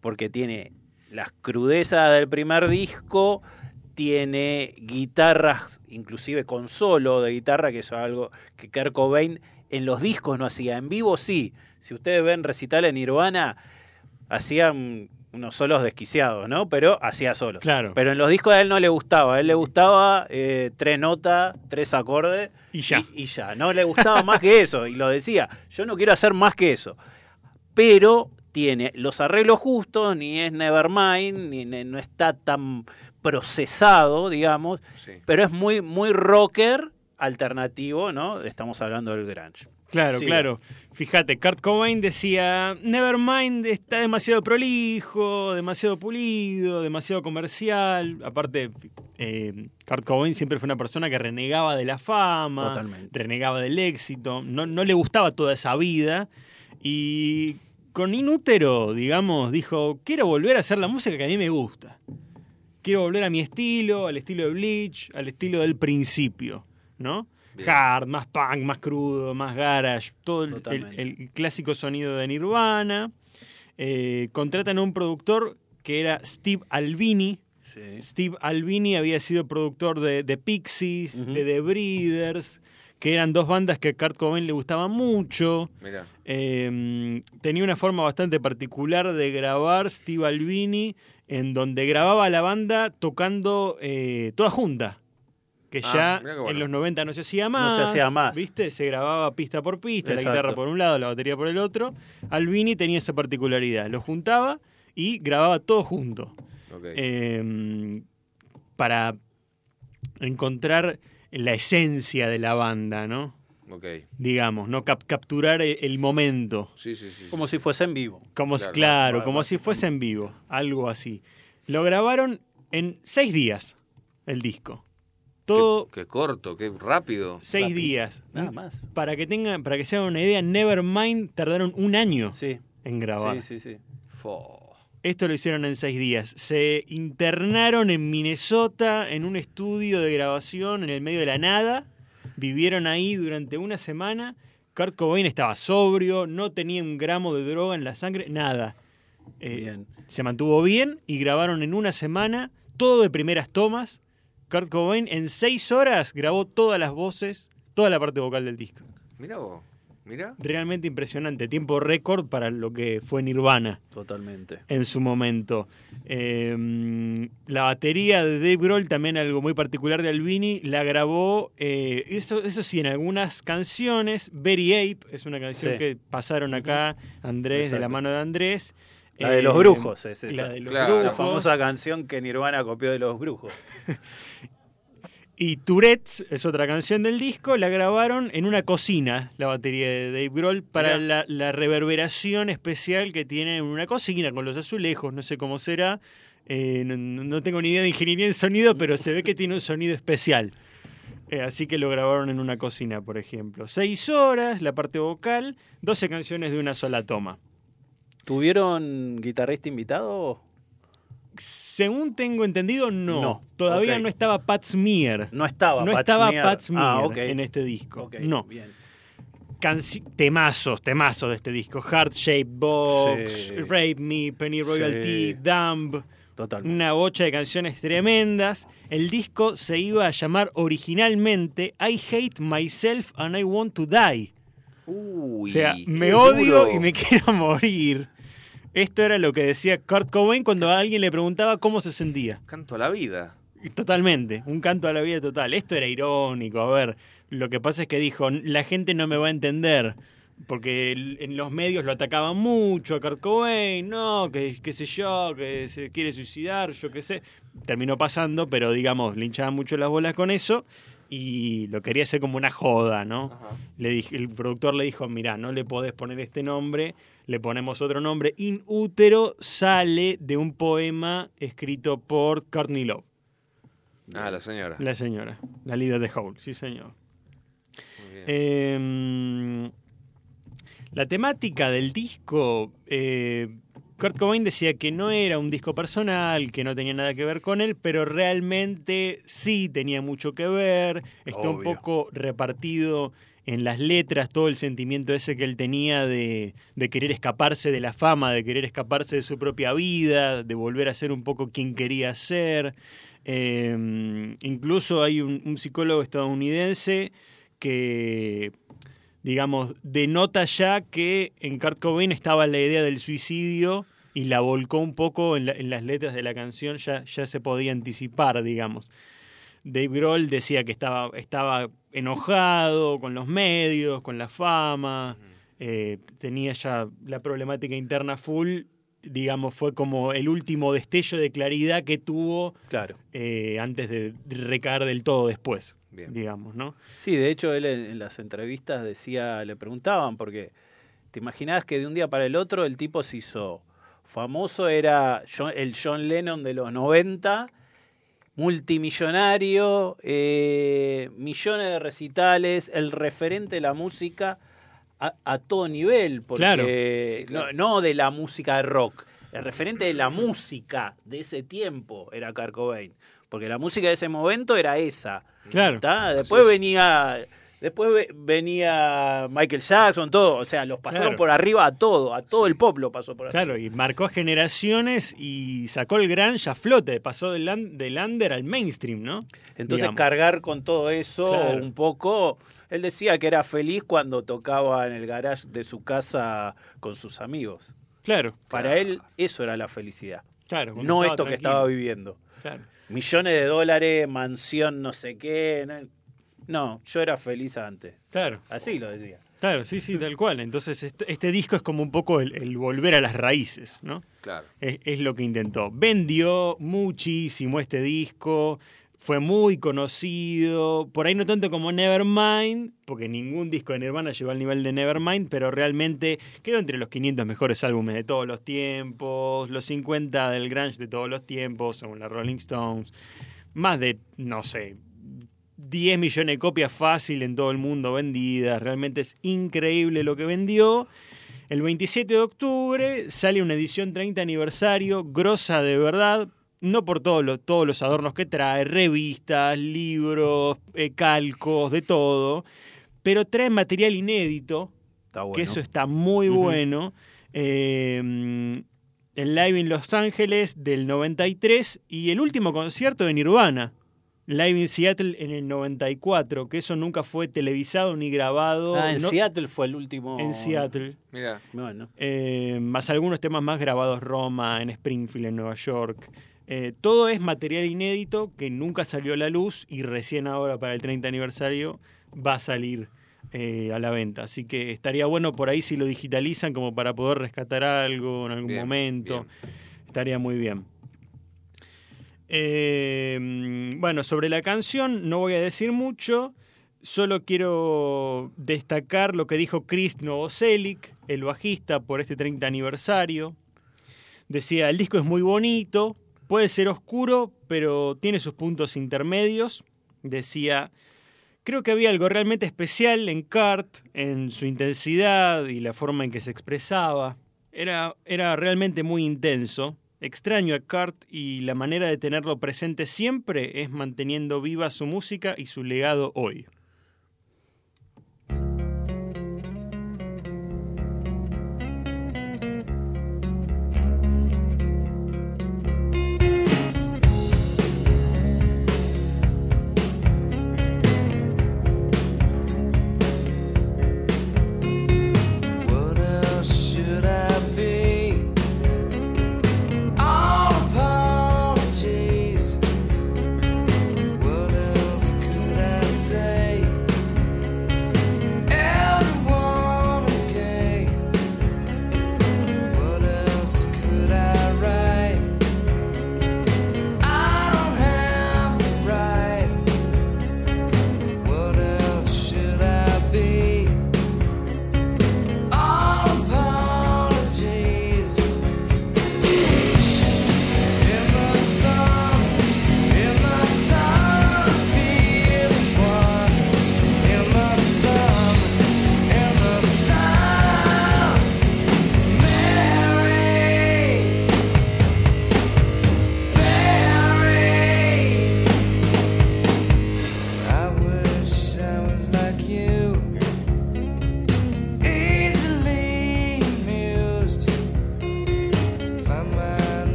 porque tiene las crudezas del primer disco, tiene guitarras, inclusive con solo de guitarra, que es algo que Kurt Cobain en los discos no hacía. En vivo sí. Si ustedes ven recital en Nirvana, hacían unos solos desquiciados, ¿no? Pero hacía solos. Claro. Pero en los discos a él no le gustaba. A él le gustaba eh, tres notas, tres acordes. Y ya. Y, y ya. No le gustaba más que eso. Y lo decía. Yo no quiero hacer más que eso. Pero tiene los arreglos justos, ni es Nevermind, ni ni- no está tan procesado, digamos. Sí. Pero es muy, muy rocker alternativo, ¿no? Estamos hablando del grunge. Claro, Sí. claro. Fíjate, Kurt Cobain decía, Nevermind está demasiado prolijo, demasiado pulido, demasiado comercial. Aparte, eh, Kurt Cobain siempre fue una persona que renegaba de la fama, Totalmente. renegaba del éxito, no, no le gustaba toda esa vida. Y con Inútero, digamos, dijo, quiero volver a hacer la música que a mí me gusta. Quiero volver a mi estilo, al estilo de Bleach, al estilo del principio, ¿no? Hard, más punk, más crudo, más garage, todo el, el- el clásico sonido de Nirvana. Eh, contratan a un productor que era Steve Albini. Sí. Steve Albini había sido productor de, de Pixies, de The Breeders, que eran dos bandas que a Kurt Cobain le gustaban mucho. Eh, tenía una forma bastante particular de grabar Steve Albini, en donde grababa la banda tocando eh, toda junta. Que Ah, ya bueno. en los 90 no se hacía No más. se hacía más. ¿Viste? Se grababa pista por pista, la guitarra por un lado, la batería por el otro. Albini tenía esa particularidad. Lo juntaba y grababa todo junto. Ok. Eh, para encontrar la esencia de la banda, ¿no? ok. Digamos, no Cap- capturar el- el momento. Sí, sí, sí. Como si fuese en vivo. Como Claro, claro, como si fuese en vivo, algo así. Lo grabaron en seis días, el disco. Todo Qué, qué corto, qué rápido. seis rápido. días. Nada más. Para que tengan, para que se hagan una idea, Nevermind tardaron un año Sí. en grabar. Sí, sí, sí. Fo. Esto lo hicieron en seis días. Se internaron en Minnesota en un estudio de grabación en el medio de la nada. Vivieron ahí durante una semana. Kurt Cobain estaba sobrio, no tenía un gramo de droga en la sangre, nada. Eh, Bien. Se mantuvo bien y grabaron en una semana, todo de primeras tomas. Kurt Cobain en seis horas grabó todas las voces, toda la parte vocal del disco. Mira vos. Mira. Realmente impresionante, tiempo récord para lo que fue Nirvana Totalmente. en su momento. Eh, la batería de Dave Grohl, también algo muy particular de Albini, la grabó, eh, eso, eso sí, en algunas canciones. Very Ape es una canción Sí. que pasaron acá, Andrés, de la mano de Andrés. La de Eh, los brujos es esa. La de los Claro. La brujos. famosa canción que Nirvana copió de los brujos. <laughs> Y Tourette's es otra canción del disco, la grabaron en una cocina, la batería de Dave Grohl, para la, la reverberación especial que tiene en una cocina con los azulejos, no sé cómo será. Eh, no, no tengo ni idea de ingeniería en sonido, pero se ve que tiene un sonido especial. Eh, así que lo grabaron en una cocina, por ejemplo. Seis horas, la parte vocal, 12 canciones de una sola toma. ¿Tuvieron guitarrista invitado? Según tengo entendido, no. No, Todavía no estaba Pat Smear. No estaba No Pat estaba Smear. Pat Smear Ah, en este disco. No. bien. Canci- temazos, temazos de este disco. Heart Shaped Box, Sí. Rape Me, Penny Royalty, Sí. Dumb. Total. Una bocha de canciones tremendas. El disco se iba a llamar originalmente I Hate Myself and I Want to Die. Uy, o sea, me odio duro. y me <laughs> quiero morir. Esto era lo que decía Kurt Cobain cuando a alguien le preguntaba cómo se sentía. Canto a la vida. Totalmente, un canto a la vida total. Esto era irónico, a ver, lo que pasa es que dijo, la gente no me va a entender, porque en los medios lo atacaban mucho a Kurt Cobain, no, que qué sé yo, que se quiere suicidar, yo qué sé. Terminó pasando, pero digamos, le hinchaban mucho las bolas con eso y lo quería hacer como una joda, ¿no? Le dije, el productor le dijo, mira, no le podés poner este nombre, le ponemos otro nombre. In útero sale de un poema escrito por Courtney Love. Ah, la señora. La señora, la líder de Howl, sí señor. Muy bien. Eh, la temática del disco, eh, Kurt Cobain decía que no era un disco personal, que no tenía nada que ver con él, pero realmente sí tenía mucho que ver, está un poco repartido en las letras, todo el sentimiento ese que él tenía de, de querer escaparse de la fama, de querer escaparse de su propia vida, de volver a ser un poco quien quería ser. Eh, incluso hay un, un psicólogo estadounidense que, digamos, denota ya que en Kurt Cobain estaba la idea del suicidio y la volcó un poco en, la- en las letras de la canción, ya, ya se podía anticipar, digamos. Dave Grohl decía que estaba, estaba enojado con los medios, con la fama, eh, tenía ya la problemática interna full, digamos, fue como el último destello de claridad que tuvo Claro. eh, antes de recaer del todo después, Bien. digamos, ¿no? Sí, de hecho él en, en las entrevistas decía, le preguntaban, porque te imaginabas que de un día para el otro el tipo se hizo famoso, era John- el John Lennon de los 90, multimillonario, eh, millones de recitales, el referente de la música a, a todo nivel, porque Claro. Sí, No, claro. no de la música de rock, el referente de la música de ese tiempo era Kurt Cobain, porque la música de ese momento era esa. Claro. ¿tá? Después es. venía después ve- venía Michael Jackson, todo, o sea, los pasaron Claro. por arriba a todo, a todo el pop lo pasó por arriba. Claro, y marcó generaciones y sacó el grunge a flote, pasó del, del under al mainstream, ¿no? Entonces Digamos. cargar con todo eso Claro. un poco, él decía que era feliz cuando tocaba en el garage de su casa con sus amigos. Claro, Para él eso era la felicidad, claro. no esto que estaba viviendo. Claro. Millones de dólares, mansión, no sé qué. No, no, yo era feliz antes. Claro, Así lo decía. claro, sí, sí, tal cual. Entonces, este, este disco es como un poco el, el volver a las raíces, ¿no? Claro. Es, es lo que intentó. Vendió muchísimo este disco, fue muy conocido, por ahí no tanto como Nevermind, porque ningún disco de Nirvana llegó al nivel de Nevermind, pero realmente quedó entre los 500 mejores álbumes de todos los tiempos, los 50 del grunge de todos los tiempos, según la Rolling Stones. Más de, no sé, 10 millones de copias fácil en todo el mundo vendidas. Realmente es increíble lo que vendió. El 27 de octubre sale una edición 30 aniversario, grosa de verdad, no por todos los, todos los adornos que trae, revistas, libros, eh, calcos, de todo, pero trae material inédito, Está bueno. que eso está muy bueno. Eh, el live en Los Ángeles del 93 y el último concierto de Nirvana. Live en Seattle en el 94, que eso nunca fue televisado ni grabado. Ah, en no- Seattle fue el último. En Seattle. Mira, Bueno. Eh, más algunos temas más grabados Roma, en Springfield, en Nueva York. Eh, todo es material inédito que nunca salió a la luz y recién ahora para el 30 aniversario va a salir eh, a la venta. Así que estaría bueno por ahí si lo digitalizan como para poder rescatar algo en algún Bien, momento. bien. Estaría muy bien. Eh, bueno, sobre la canción no voy a decir mucho. Solo quiero destacar lo que dijo Chris Novoselic, el bajista, por este 30 aniversario. Decía, el disco es muy bonito, puede ser oscuro, pero tiene sus puntos intermedios. Decía, creo que había algo realmente especial en Kurt, en su intensidad y la forma en que se expresaba. Era, era realmente muy intenso. Extraño a Kurt y la manera de tenerlo presente siempre es manteniendo viva su música y su legado hoy. I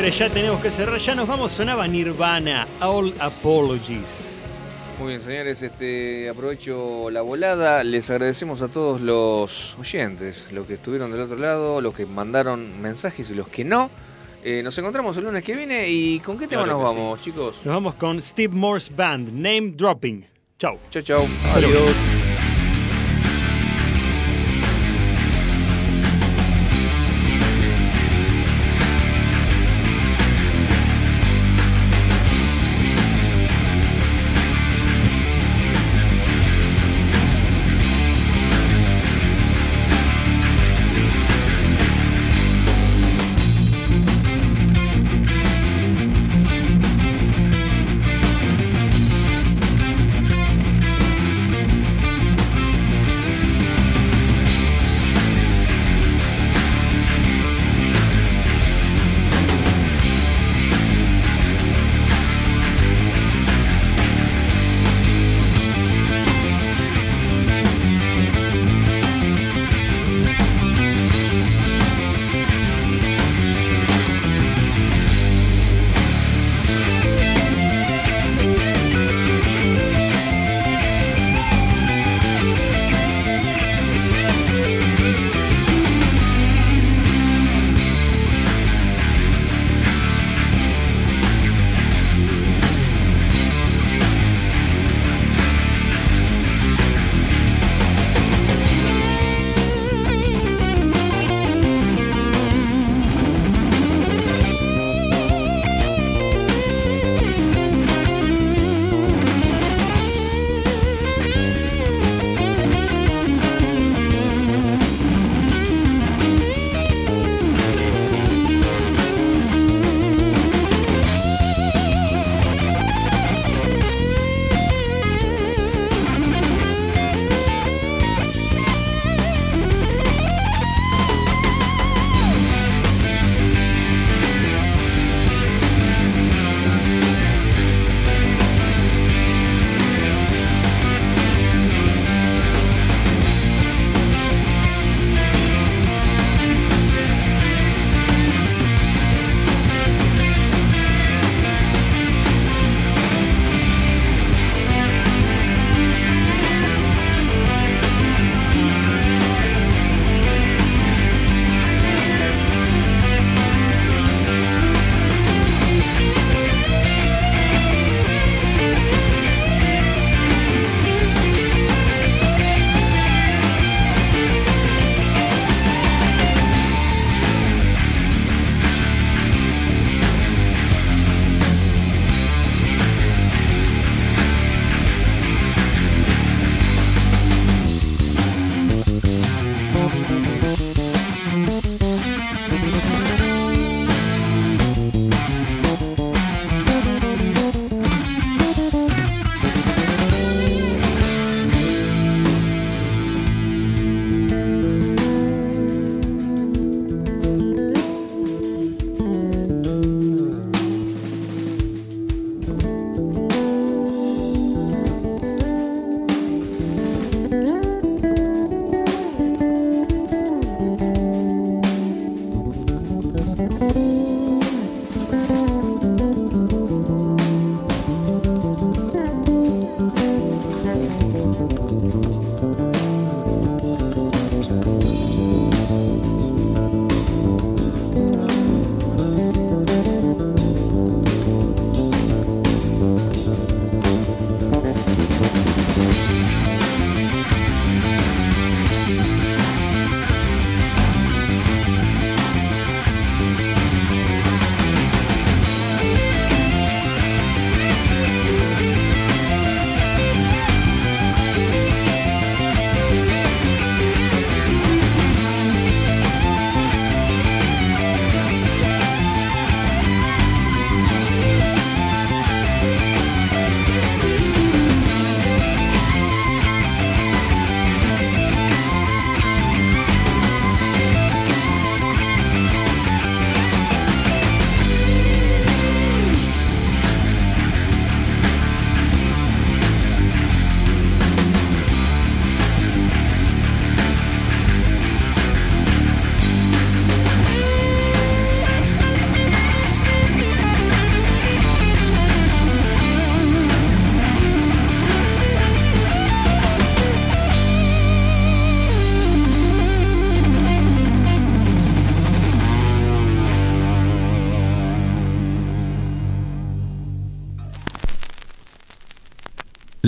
señores, ya tenemos que cerrar. Ya nos vamos. Sonaba Nirvana, All Apologies. Muy bien, señores, este, aprovecho la volada. Les agradecemos a todos los oyentes, los que estuvieron del otro lado, los que mandaron mensajes y los que no. Eh, nos encontramos el lunes que viene y ¿con qué tema Claro nos sí. vamos, chicos? Nos vamos con Steve Morse Band, Name Dropping. Chau. Chau, chau. Adiós.